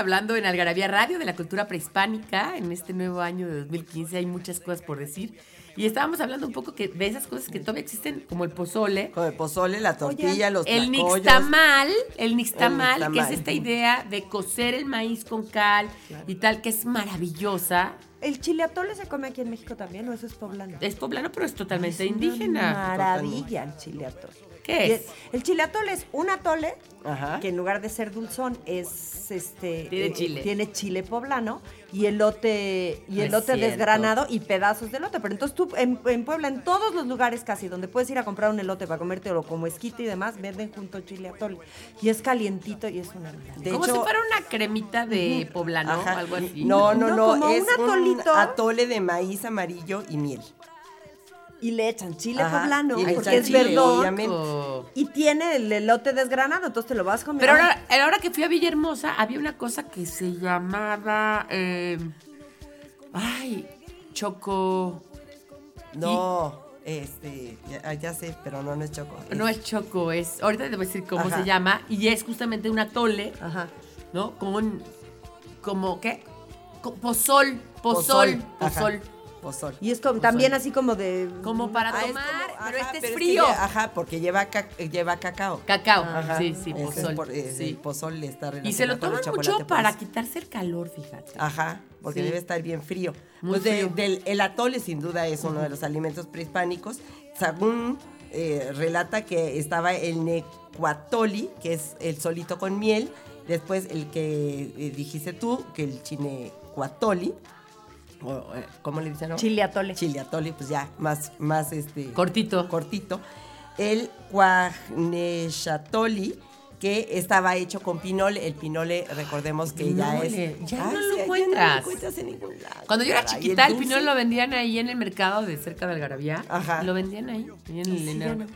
hablando en Algarabía Radio de la cultura prehispánica en este nuevo año de 2015. Hay muchas cosas por decir. Y estábamos hablando un poco que, de esas cosas que todavía existen, como el pozole, el pozole, la tortilla, los el tlacoyos. nixtamal, el nixtamal, El que es nixtamal. esta idea de cocer el maíz con cal y tal, que es maravillosa. ¿El chile atole se come aquí en México también o eso es poblano? Es poblano, pero es totalmente Es indígena. Maravilla el chile atole. ¿Qué es? El chile atole es un atole Ajá. que en lugar de ser dulzón es este Tiene eh, chile. tiene chile poblano y elote y elote desgranado y pedazos de elote. Pero entonces tú en, en Puebla en todos los lugares casi donde puedes ir a comprar un elote para comértelo como esquite y demás venden junto chile atole y es calientito y es una. De como hecho, si fuera una cremita de poblano, Ajá. algo así. No, no, No, no, como es un un atolito. atole de maíz amarillo y miel. Y le echan chile Ajá, poblano y le porque echan es chile, verdón obviamente. y tiene el elote desgranado, entonces te lo vas comiendo. Pero ahora, ahora que fui a Villahermosa, había una cosa que se llamaba. eh, ay, choco. No, este, ya, ya sé, pero no, no es choco. No es choco, es. Ahorita te voy a decir cómo Ajá. se llama. Y es justamente un atole, Ajá. ¿no? Con. Como, ¿qué? Pozol, pozol, pozol. Pozol. Y es como- también así como de... Como para Ah, es tomar, como- pero ajá, este es que frío. lle- ajá, porque lleva, ca- lleva cacao. Cacao. Ajá. Sí, sí, es pozol. por- eh, sí. El pozol está Y se lo toman mucho para eso. quitarse el calor, fíjate. Ajá, porque Sí. debe estar bien frío. Muy pues de- frío. del, el atole sin duda es uno de los alimentos prehispánicos. Sagún eh, relata que estaba el necuatoli, que es el solito con miel. Después el que eh, dijiste tú, que el chinecuatoli. O, eh, ¿Cómo le dicen? ahora? Chile atole. Chile atole, pues ya, más, más este... Cortito. Cortito. El cuajnechatoli, que estaba hecho con pinole. El pinole, recordemos que ya es... Pinole, ya no lo sí, ya no encuentras. encuentras en ningún lado. Cuando yo era chiquita, el, dulce. pinol lo vendían ahí en el mercado de cerca de Algarabía. Ajá. Lo vendían ahí. en el sí, en ya el- no.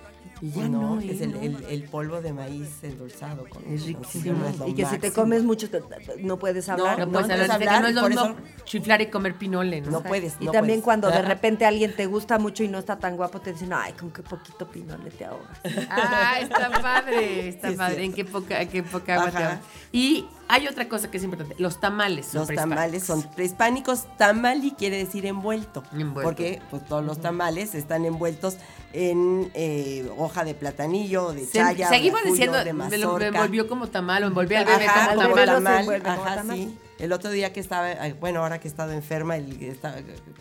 Y ya no, no, es ¿eh? el, No. el- el polvo de maíz endulzado. Con, Es riquísimo. Y que si te comes mucho te- te- no puedes hablar. No, no pues puedes a ver, hablar, no es lo mismo eso- chiflar y comer pinole, ¿no? No puedes, Y no también puedes. cuando de repente alguien te gusta mucho y no está tan guapo, te dicen, ay, con qué poquito pinole te ahogas. Ah, está padre, está Sí, padre. ¿En qué poca, en qué poca agua te ahogas? Y hay otra cosa que es importante. Los tamales son Los tamales son prehispánicos. Tamali quiere decir envuelto. Envuelto. Porque pues, todos los tamales están envueltos en eh, hoja de platanillo, de Se- chaya, seguimos de diciendo, de me lo envolvió como tamal, o envolví al bebé Ajá, como tamal. tamal, ajá, sí. El otro día que estaba, bueno, ahora que he estado enferma, el estaba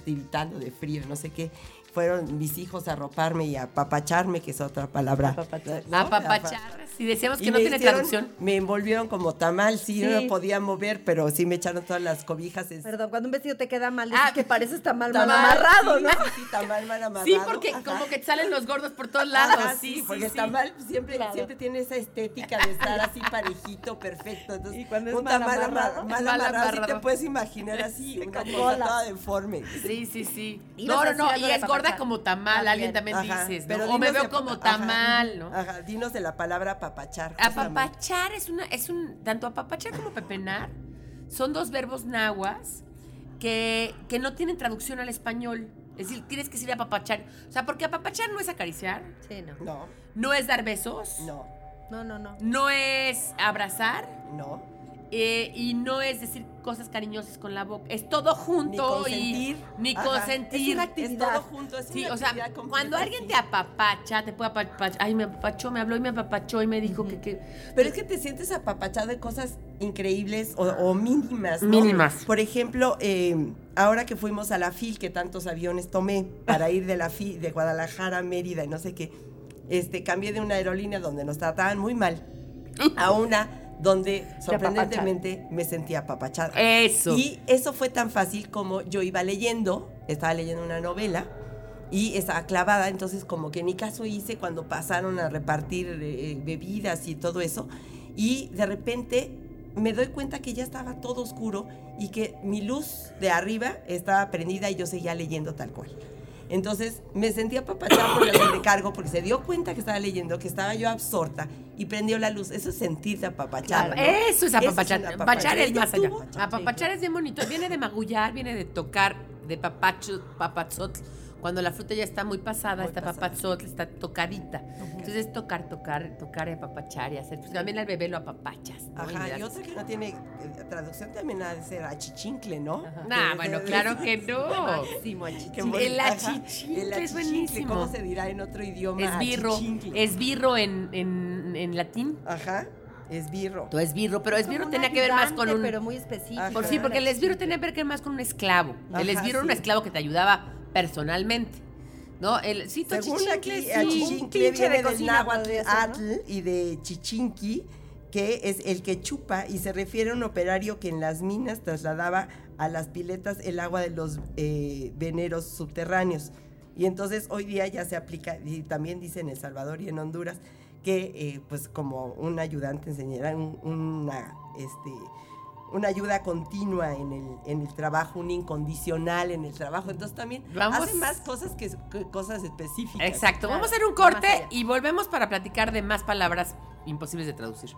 tiritando de frío, no sé qué, fueron mis hijos a arroparme y a apapacharme, que es otra palabra. Apapachar. ¿no? Apapachar. Si decíamos Y que no tiene hicieron- traducción. Me envolvieron como tamal, sí, no Sí. me podía mover, pero sí me echaron todas las cobijas. es- Perdón, cuando un vestido te queda mal, Ah, es que pareces tamal mal Tamal, amarrado, sí, ¿no? Sí, tamal mal amarrado. Sí, porque ajá. como que te salen los gordos por todos lados. Ajá, sí, sí, porque tamal siempre, siempre tiene esa estética de estar así parejito, perfecto. Entonces, Y cuando es un mal tamal ama- amarrado. mal Mal amarrado, sí te puedes imaginar así, una cosa toda deforme. Sí, sí, sí. No, no, no. Y es gorda apapachar. como tamal, También. alguien también Ajá, dices, pero ¿no? O me veo como ajá, tamal, ¿no? Ajá, dinos de la palabra apapachar. Apapachar es una, es un, tanto apapachar como pepenar son dos verbos nahuas que, que no tienen traducción al español. Es decir, tienes que decir apapachar. O sea, porque apapachar no es acariciar, Sí, no. No, no es dar besos, no, No, no, no. no es abrazar no. Eh, y no es decir cosas cariñosas con la boca. Es todo junto Ni consentir. y ni Ajá. consentir. Es una Es actividad. todo junto, es Sí, una o sea, cuando alguien te apapacha, te puede apapachar. Ay, me apapachó, me habló y me apapachó y me dijo que, que. Pero es que te sientes apapachado de cosas increíbles o, o mínimas. ¿no? Mínimas. Por ejemplo, eh, ahora que fuimos a la FIL, que tantos aviones tomé para ir de la FIL, de Guadalajara a Mérida y no sé qué, este, cambié de una aerolínea donde nos trataban muy mal a una donde sorprendentemente me sentía apapachada. Eso. Y eso fue tan fácil como yo iba leyendo, estaba leyendo una novela y estaba clavada, entonces como que ni caso hice cuando pasaron a repartir eh, bebidas y todo eso. Y de repente me doy cuenta que ya estaba todo oscuro y que mi luz de arriba estaba prendida y yo seguía leyendo tal cual. Entonces me sentía apapachada por el sobrecargo porque se dio cuenta que estaba leyendo, que estaba yo absorta y prendió la luz. Eso es sentirte apapachada. ¿no? Eso es apapachar. Eso es apapachar es más allá. Apapachar es bien bonito. Viene de magullar, viene de tocar, de papacho, papazotl. Cuando la fruta ya está muy pasada, Muy está pasada. papazotl, está tocadita. Entonces es tocar, tocar, tocar y apapachar y hacer. Pues también al bebé lo apapachas. Ajá, y otra que no tiene eh, traducción también ha de ser achichincle, ¿no? Nah, bueno, claro que no. Máximo achichincle. El achichincle el es buenísimo. ¿Cómo se dirá en otro idioma? Esbirro. Esbirro en, en, en latín. Ajá, esbirro. Tu esbirro, pero esbirro tenía que ver más con un. Pero muy específico. Por sí, porque el esbirro tenía que ver más con un esclavo. el esbirro era un esclavo que te ayudaba personalmente. ¿No? El, Según achichincle, aquí, sí. pinche de viene del cocina náhuatl ¿no? atl y de chichinqui, que es el que chupa y se refiere a un operario que en las minas trasladaba a las piletas el agua de los eh, veneros subterráneos. Y entonces hoy día ya se aplica, y también dice en El Salvador y en Honduras, que eh, pues como un ayudante enseñará un- una, este, una ayuda continua en el, en el trabajo, un incondicional en el trabajo. Entonces también Vamos- hace más cosas que, que cosas específicas. Exacto. Claro, Vamos a hacer un corte y volvemos para platicar de más palabras imposibles de traducir.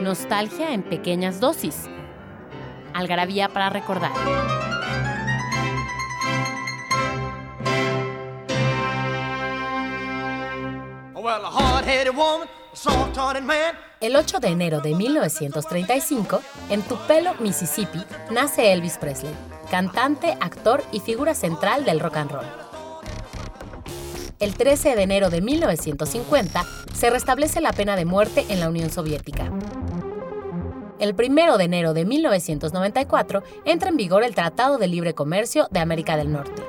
Nostalgia en pequeñas dosis. Algarabía para recordar. Well, a hard-headed woman. El 8 de enero de 1935, en Tupelo, Mississippi, nace Elvis Presley, cantante, actor y figura central del rock and roll. El 13 de enero de 1950 se restablece la pena de muerte en la Unión Soviética. El 1 de enero de 1994 entra en vigor el Tratado de Libre Comercio de América del Norte.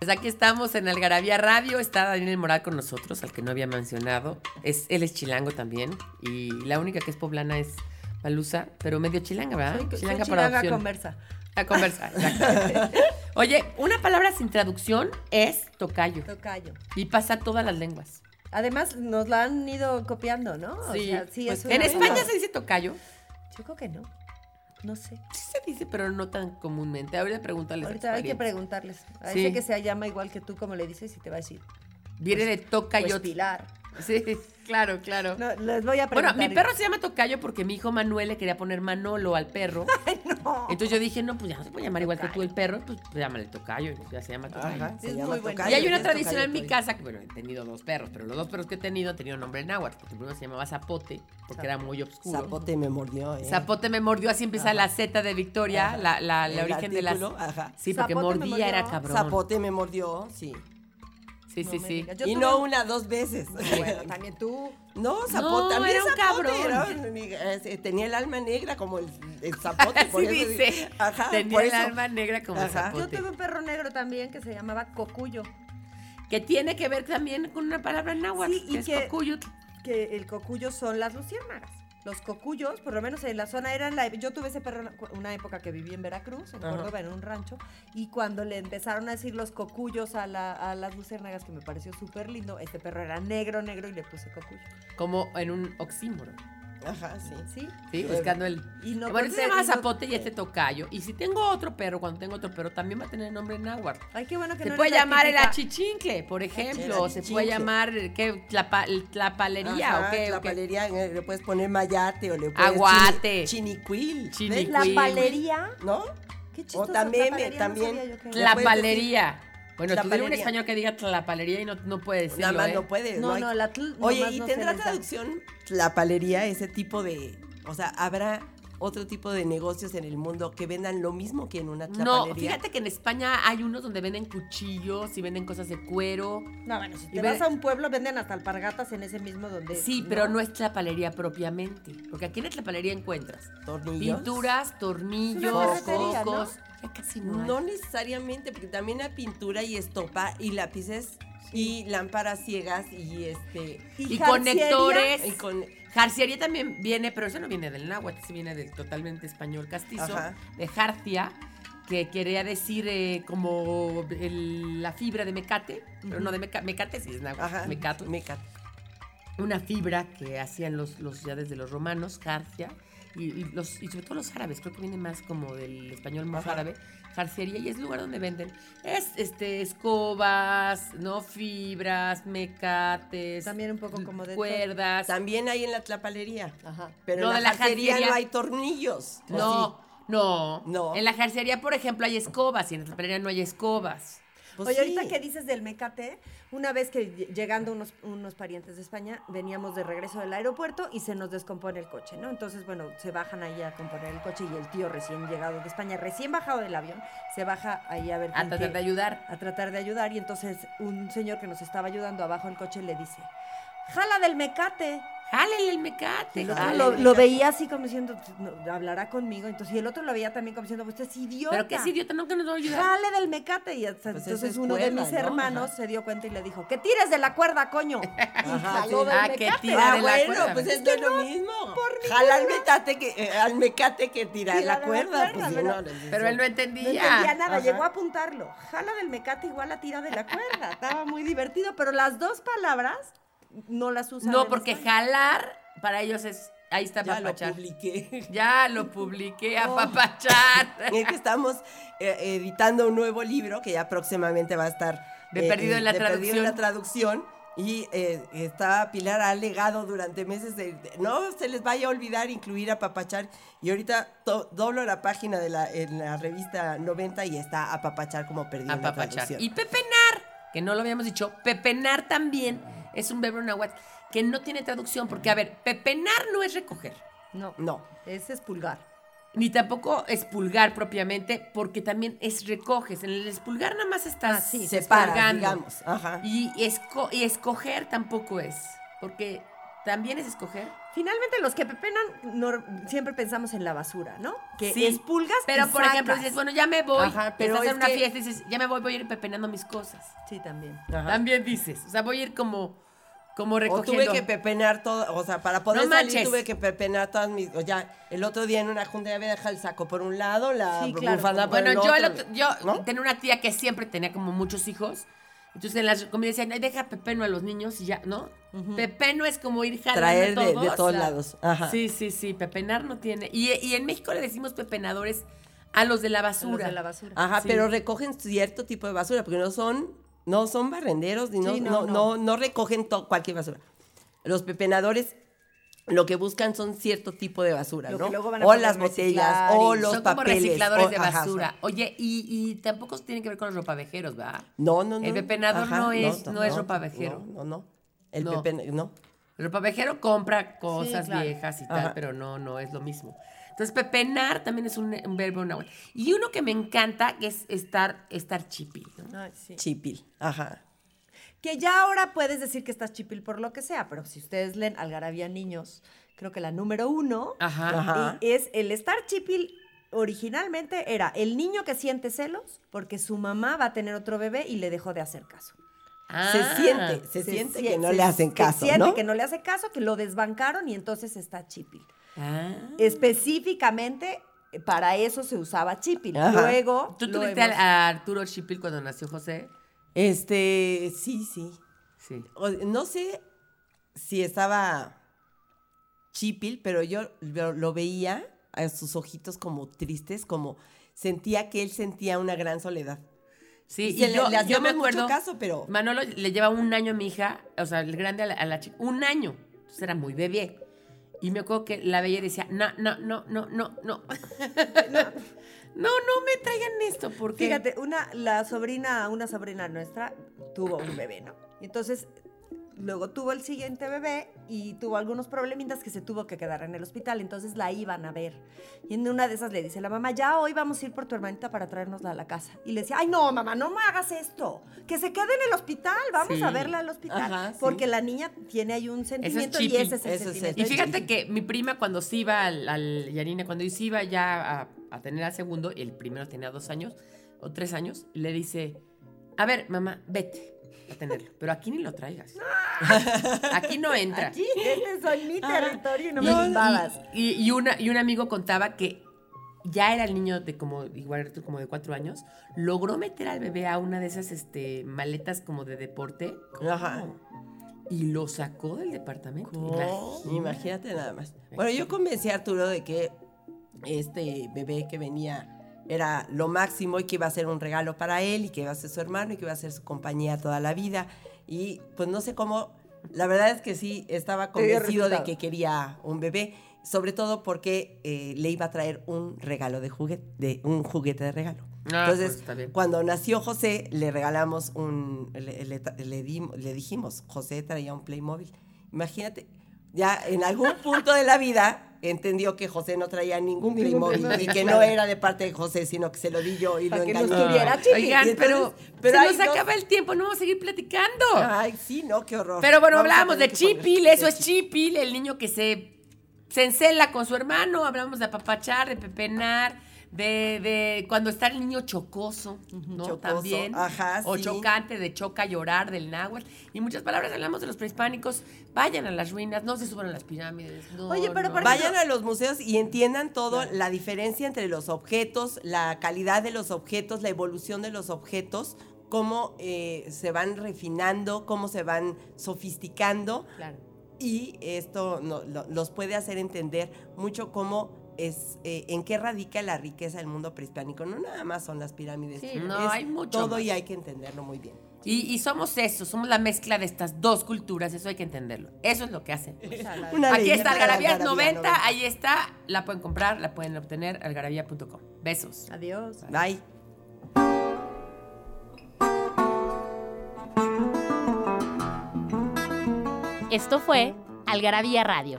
Pues aquí estamos en Algarabía Radio. Está Daniel Moral con nosotros, al que no había mencionado. Es, él es chilango también. Y la única que es poblana es Palusa, pero medio chilanga, ¿verdad? Soy, soy chilanga chilanga conversa. A conversar, exactamente. Oye, una palabra sin traducción es tocayo. Tocayo. Y pasa a todas las lenguas. Además, nos la han ido copiando, ¿no? O sea, sí, pues, es en España se dice tocayo. Yo creo que no. No sé. Sí se dice, pero no tan comúnmente. Ahorita pregúntales. Ahorita hay que preguntarles. A Sí. ese que se llama igual que tú, como le dices, y te va a decir. Viene de tocayo. Pues Pilar. Sí, claro, claro. No, les voy a Bueno, preguntar. mi perro se llama Tocayo porque mi hijo Manuel le quería poner Manolo al perro. Entonces yo dije, no, pues ya no se puede llamar igual que tú el perro, pues, pues llámale tocayo, ya se llama tocayo. Ajá, se Es llama muy bueno. tocayo, Y hay una tradición tocayo en mi casa, que bueno, he tenido dos perros, pero los dos perros que he tenido tenido nombre en náhuatl, porque el primero se llamaba Zapote, porque era muy oscuro. Zapote me mordió, ¿eh? Zapote me mordió, así empieza la Z de Victoria, Ajá. la, la, la El origen de las... artículo, ajá. Sí, porque Zapote mordía, era cabrón. Zapote me mordió, sí. Sí, No sí, sí. Yo y no un- una, dos veces. Bueno, también tú. No, Zapote, No, también era un Zapote, cabrón. era eh, tenía el alma negra como el, el Zapote. por Así eso dice. Ajá, Tenía por el eso. alma negra como Ajá. Yo zapote. tuve un perro negro también que se llamaba Cocuyo. Que tiene que ver también con una palabra náhuatl, Sí, y que es que- cocuyut. Que el cocuyo son las luciérnagas. Los cocuyos, por lo menos en la zona, eran la. Yo tuve ese perro una- una época que viví en Veracruz, en Ajá. Córdoba, en un rancho. Y cuando le empezaron a decir los cocuyos a, la- a las luciérnagas, que me pareció súper lindo, este perro era negro, negro y le puse cocuyo. Como en un oxímoron. Ajá, sí. ¿Sí? Sí, buscando el. Y no bueno, este se llama y no- zapote y este tocayo. Y si tengo otro perro, cuando tengo otro perro, también va a tener nombre náhuatl. Ay, qué bueno que Se no puede la llamar el achichincle, por ejemplo. O se puede achichincle. llamar, ¿qué? Tlapa- tlapalería Ajá, o qué. La o qué? palería, eh, le puedes poner mayate o le puedes Aguate. chini- chinicuil. Chini- ¿ves? La Quill. palería. ¿no? Qué chistoso. O también, tlapalería, no también. sabía yo que era. Tlapalería. Bueno, tú dile un Tlapalería. español que diga tlapalería y no, no puede decirlo, Nada más ¿eh? no puede. No, hay- no, la tl- Oye, ¿y no tendrá traducción la palería, ese tipo de. O sea, ¿habrá otro tipo de negocios en el mundo que vendan lo mismo que en una No, tlapalería? fíjate que en España hay unos donde venden cuchillos y venden cosas de cuero. No, bueno, si te vas a un pueblo, venden hasta alpargatas en ese mismo donde. Sí, pero no es tlapalería propiamente. Porque aquí en la tlapalería encuentras Tornillos. pinturas, tornillos, ¿no? cocos. Ya casi no hay. No necesariamente, porque también hay pintura y estopa y lápices y lámparas ciegas y este. y conectores. Y con, Jarciería también viene, pero eso no viene del náhuatl, sí viene del totalmente español castizo, Ajá. de jarcia, que quería decir eh, como el- la fibra de mecate, pero no de meca- mecate, sí es náhuatl, ajá, mecato. meca- una fibra que hacían los, los ya desde los romanos, jarcia, y, y los, y sobre todo los árabes, creo que viene más como del español más árabe, jarciería, y es el lugar donde venden es, este, escobas, ¿no? Fibras, mecates. También un poco como de Cuerdas. También hay en la tlapalería. Ajá. Pero Lo en de la jarcería jarcería- no hay tornillos. ¿o No, no, No. En la jarcería, por ejemplo, hay escobas y en la papelería no hay escobas. Pues Oye, ahorita que dices del mecate, una vez que ll- llegando unos, unos parientes de España, veníamos de regreso del aeropuerto y se nos descompone el coche, ¿no? Entonces, bueno, se bajan ahí a componer el coche y el tío recién llegado de España, recién bajado del avión, se baja ahí a ver A tratar qué- de ayudar. a tratar de ayudar y entonces un señor que nos estaba ayudando abajo del coche le dice, jala del mecate. Jálele el mecate. Y el otro jálele lo, veía así como diciendo, "No, hablará conmigo. Entonces, y el otro lo veía también como diciendo, usted es idiota. Pero que es idiota, no que nos va a ayudar. Jale del mecate. Y hasta- Pues entonces uno de mis ¿no? hermanos Ajá. se dio cuenta y le dijo, que tires de la cuerda, coño. Y jaló sí. del Ah, que mecate. tira Ah, de la bueno, cuerda. pues Es que lo mismo. por Jala al mecate que, eh, al mecate que tirar Tira la de la cuerda. pues, pero- no, no, Pero él no No entendía. entendía nada, Ajá. llegó a apuntarlo. Jala del mecate igual a tira de la cuerda. Estaba muy divertido, pero las dos palabras no las usan. No, porque jalar para ellos es. Ahí está Ya lo publiqué. Ya lo publiqué Oh. a papachar. Es que estamos eh, editando un nuevo libro que ya próximamente va a estar eh, De Perdido en la de Perdido en la Traducción. traducción. Y eh, está Pilar ha legado durante meses de, de- no se les vaya a olvidar incluir a Papachar. Y ahorita to- doblo la página de la, en la revista 90 y está a Papachar como Perdido A en la papachar. traducción. Y pepenar, que no lo habíamos dicho. Pepenar también es un verbo náhuatl que no tiene traducción. Porque, a ver, pepenar no es recoger. No, No. es pulgar. Ni tampoco expulgar propiamente, porque también es recoges. En el expulgar nada más estás Ah, sí, separa, expurgando. digamos. Ajá. Y, esco- y escoger tampoco es, porque también es escoger. Finalmente, los que pepenan, siempre pensamos en la basura, ¿no? Que Sí, expulgas Pero, y por ejemplo, dices, bueno, ya me voy. Ajá, pero es una que- fiesta y dices, ya me voy, voy a ir pepenando mis cosas. Sí, también. Ajá. También dices, o sea, voy a ir como, como O recogiendo. tuve que pepenar todo, o sea, para poder No salir manches. tuve que pepenar todas mis, o ya, el otro día en una junta ya había dejado el saco por un lado, la Sí, claro. bufanda por Bueno, el yo, otro. el otro- yo ¿no? tenía una tía que siempre tenía como muchos hijos. Entonces en las comidas decían, "Ay, deja pepeno a los niños y ya, ¿no? Pepeno es como ir jalando Traer de, de todos. todos lados. Ajá. Sí, sí, sí, pepenar no tiene. Y, y en México le decimos pepenadores a los de la A basura. los de la basura. Ajá, Sí. pero recogen cierto tipo de basura, porque no son, no son barrenderos, ni no, Sí, no, no, no, recogen cualquier basura. Los pepenadores lo que buscan son cierto tipo de basura, Lo ¿no? que luego van a O las botellas, o los Son como papeles. recicladores o- de basura. son- Oye, y, y tampoco tienen que ver con los ropavejeros, ¿verdad? No, no, no. El pepenador no es- no es ropavejero. No, no, no. El No. pepe, no. El ropavejero compra cosas claro. viejas y tal, Ajá. pero no, no es lo mismo. Entonces, pepenar también es un, un verbo náhuatl. Y uno que me encanta que es estar, estar chipil. ¿no? Ay, sí. Chipil. Ajá. Que ya ahora puedes decir que estás chipil por lo que sea, pero si ustedes leen Algarabía Niños, creo que la número uno Ajá. Ajá. y es el estar chipil. Originalmente era el niño que siente celos porque su mamá va a tener otro bebé y le dejó de hacer caso. Ah. Se siente, se, siente sie- que no se- le hacen caso, siente ¿no? que no le hace caso, que lo desbancaron y entonces está chipil. Ah. Específicamente para eso se usaba chipil. Ajá. Luego ¿Tú tuviste hemos- a Arturo Chipil cuando nació José? Este, sí, sí. Sí. O- no sé si estaba chipil, pero yo lo, lo veía a sus ojitos como tristes, como sentía que él sentía una gran soledad. Sí, Y y, yo, le hacíamos yo me acuerdo. caso, pero- Manolo le lleva un año a mi hija, o sea, el grande a la, a la chica, un año. Entonces era muy bebé. Y me acuerdo que la veía y decía, no, no, no, no, no, no. no, no me traigan esto, porque. Fíjate, una, la sobrina, una sobrina nuestra tuvo un bebé, ¿no? Entonces, luego tuvo el siguiente bebé y tuvo algunos problemitas que se tuvo que quedar en el hospital. Entonces la iban a ver. Y en una de esas le dice la mamá, ya hoy vamos a ir por tu hermanita para traernosla a la casa. Y le decía, ay, no, mamá, no me hagas esto. Que se quede en el hospital, vamos Sí. a verla al hospital. Ajá, sí. Porque la niña tiene ahí un sentimiento y ese es el Eso es sentimiento. Y fíjate que mi prima cuando se iba al, al Yanina, cuando se iba ya a, a tener al segundo, el primero tenía dos años o tres años, le dice, a ver, mamá, vete a tenerlo, pero aquí ni lo traigas. Aquí no entra. Aquí, este es mi territorio y no me y- invadas. Y, y una, y un amigo contaba que ya era el niño de como, igual como de cuatro años, logró meter al bebé a una de esas este, maletas como de deporte Ajá. y lo sacó del departamento. Oh, Imagínate nada más. Bueno, yo convencí a Arturo de que este bebé que venía era lo máximo y que iba a ser un regalo para él y que iba a ser su hermano y que iba a ser su compañía toda la vida. Y pues no sé cómo, la verdad es que sí estaba convencido de que quería un bebé, sobre todo porque eh, le iba a traer un regalo de juguete, de, un juguete de regalo. Ah, Entonces, pues, está bien. cuando nació José, le regalamos un, le, le- le dim- le dijimos, José traía un Playmobil. Imagínate, ya en algún punto de la vida entendió que José no traía ningún Playmobil y que no era de parte de José, sino que se lo di yo y Para lo que nos engañé. tuviera. Oigan, entonces- pero, pero se nos acaba el tiempo, no vamos a seguir platicando. Ay, sí, no, qué horror. Pero bueno, Vamos hablábamos de Chipil, eso es Chipil, el niño que se, se encela con su hermano, hablamos de apapachar, de pepenar, de, de cuando está el niño chocoso, ¿no? Chocoso, También. ajá, O sí. chocante, de choca, llorar, del náhuatl. Y muchas palabras hablamos de los prehispánicos. Vayan a las ruinas, no se suban a las pirámides. no, Oye, pero no. por Vayan a los museos y entiendan todo, la diferencia entre los objetos, la calidad de los objetos, la evolución de los objetos, cómo eh, se van refinando, cómo se van sofisticando. Claro. Y esto no- lo- los puede hacer entender mucho cómo es, eh, en qué radica la riqueza del mundo prehispánico. No nada más son las pirámides. Sí, no, hay mucho Todo más. y hay que entenderlo muy bien. Y, y somos eso, somos la mezcla de estas dos culturas, eso hay que entenderlo. Eso es lo que hacen. Una Aquí está Algarabía 90, 90. ahí está, la pueden comprar, la pueden obtener, algarabía.com. Besos. Adiós. Bye. Esto fue Algarabía Radio.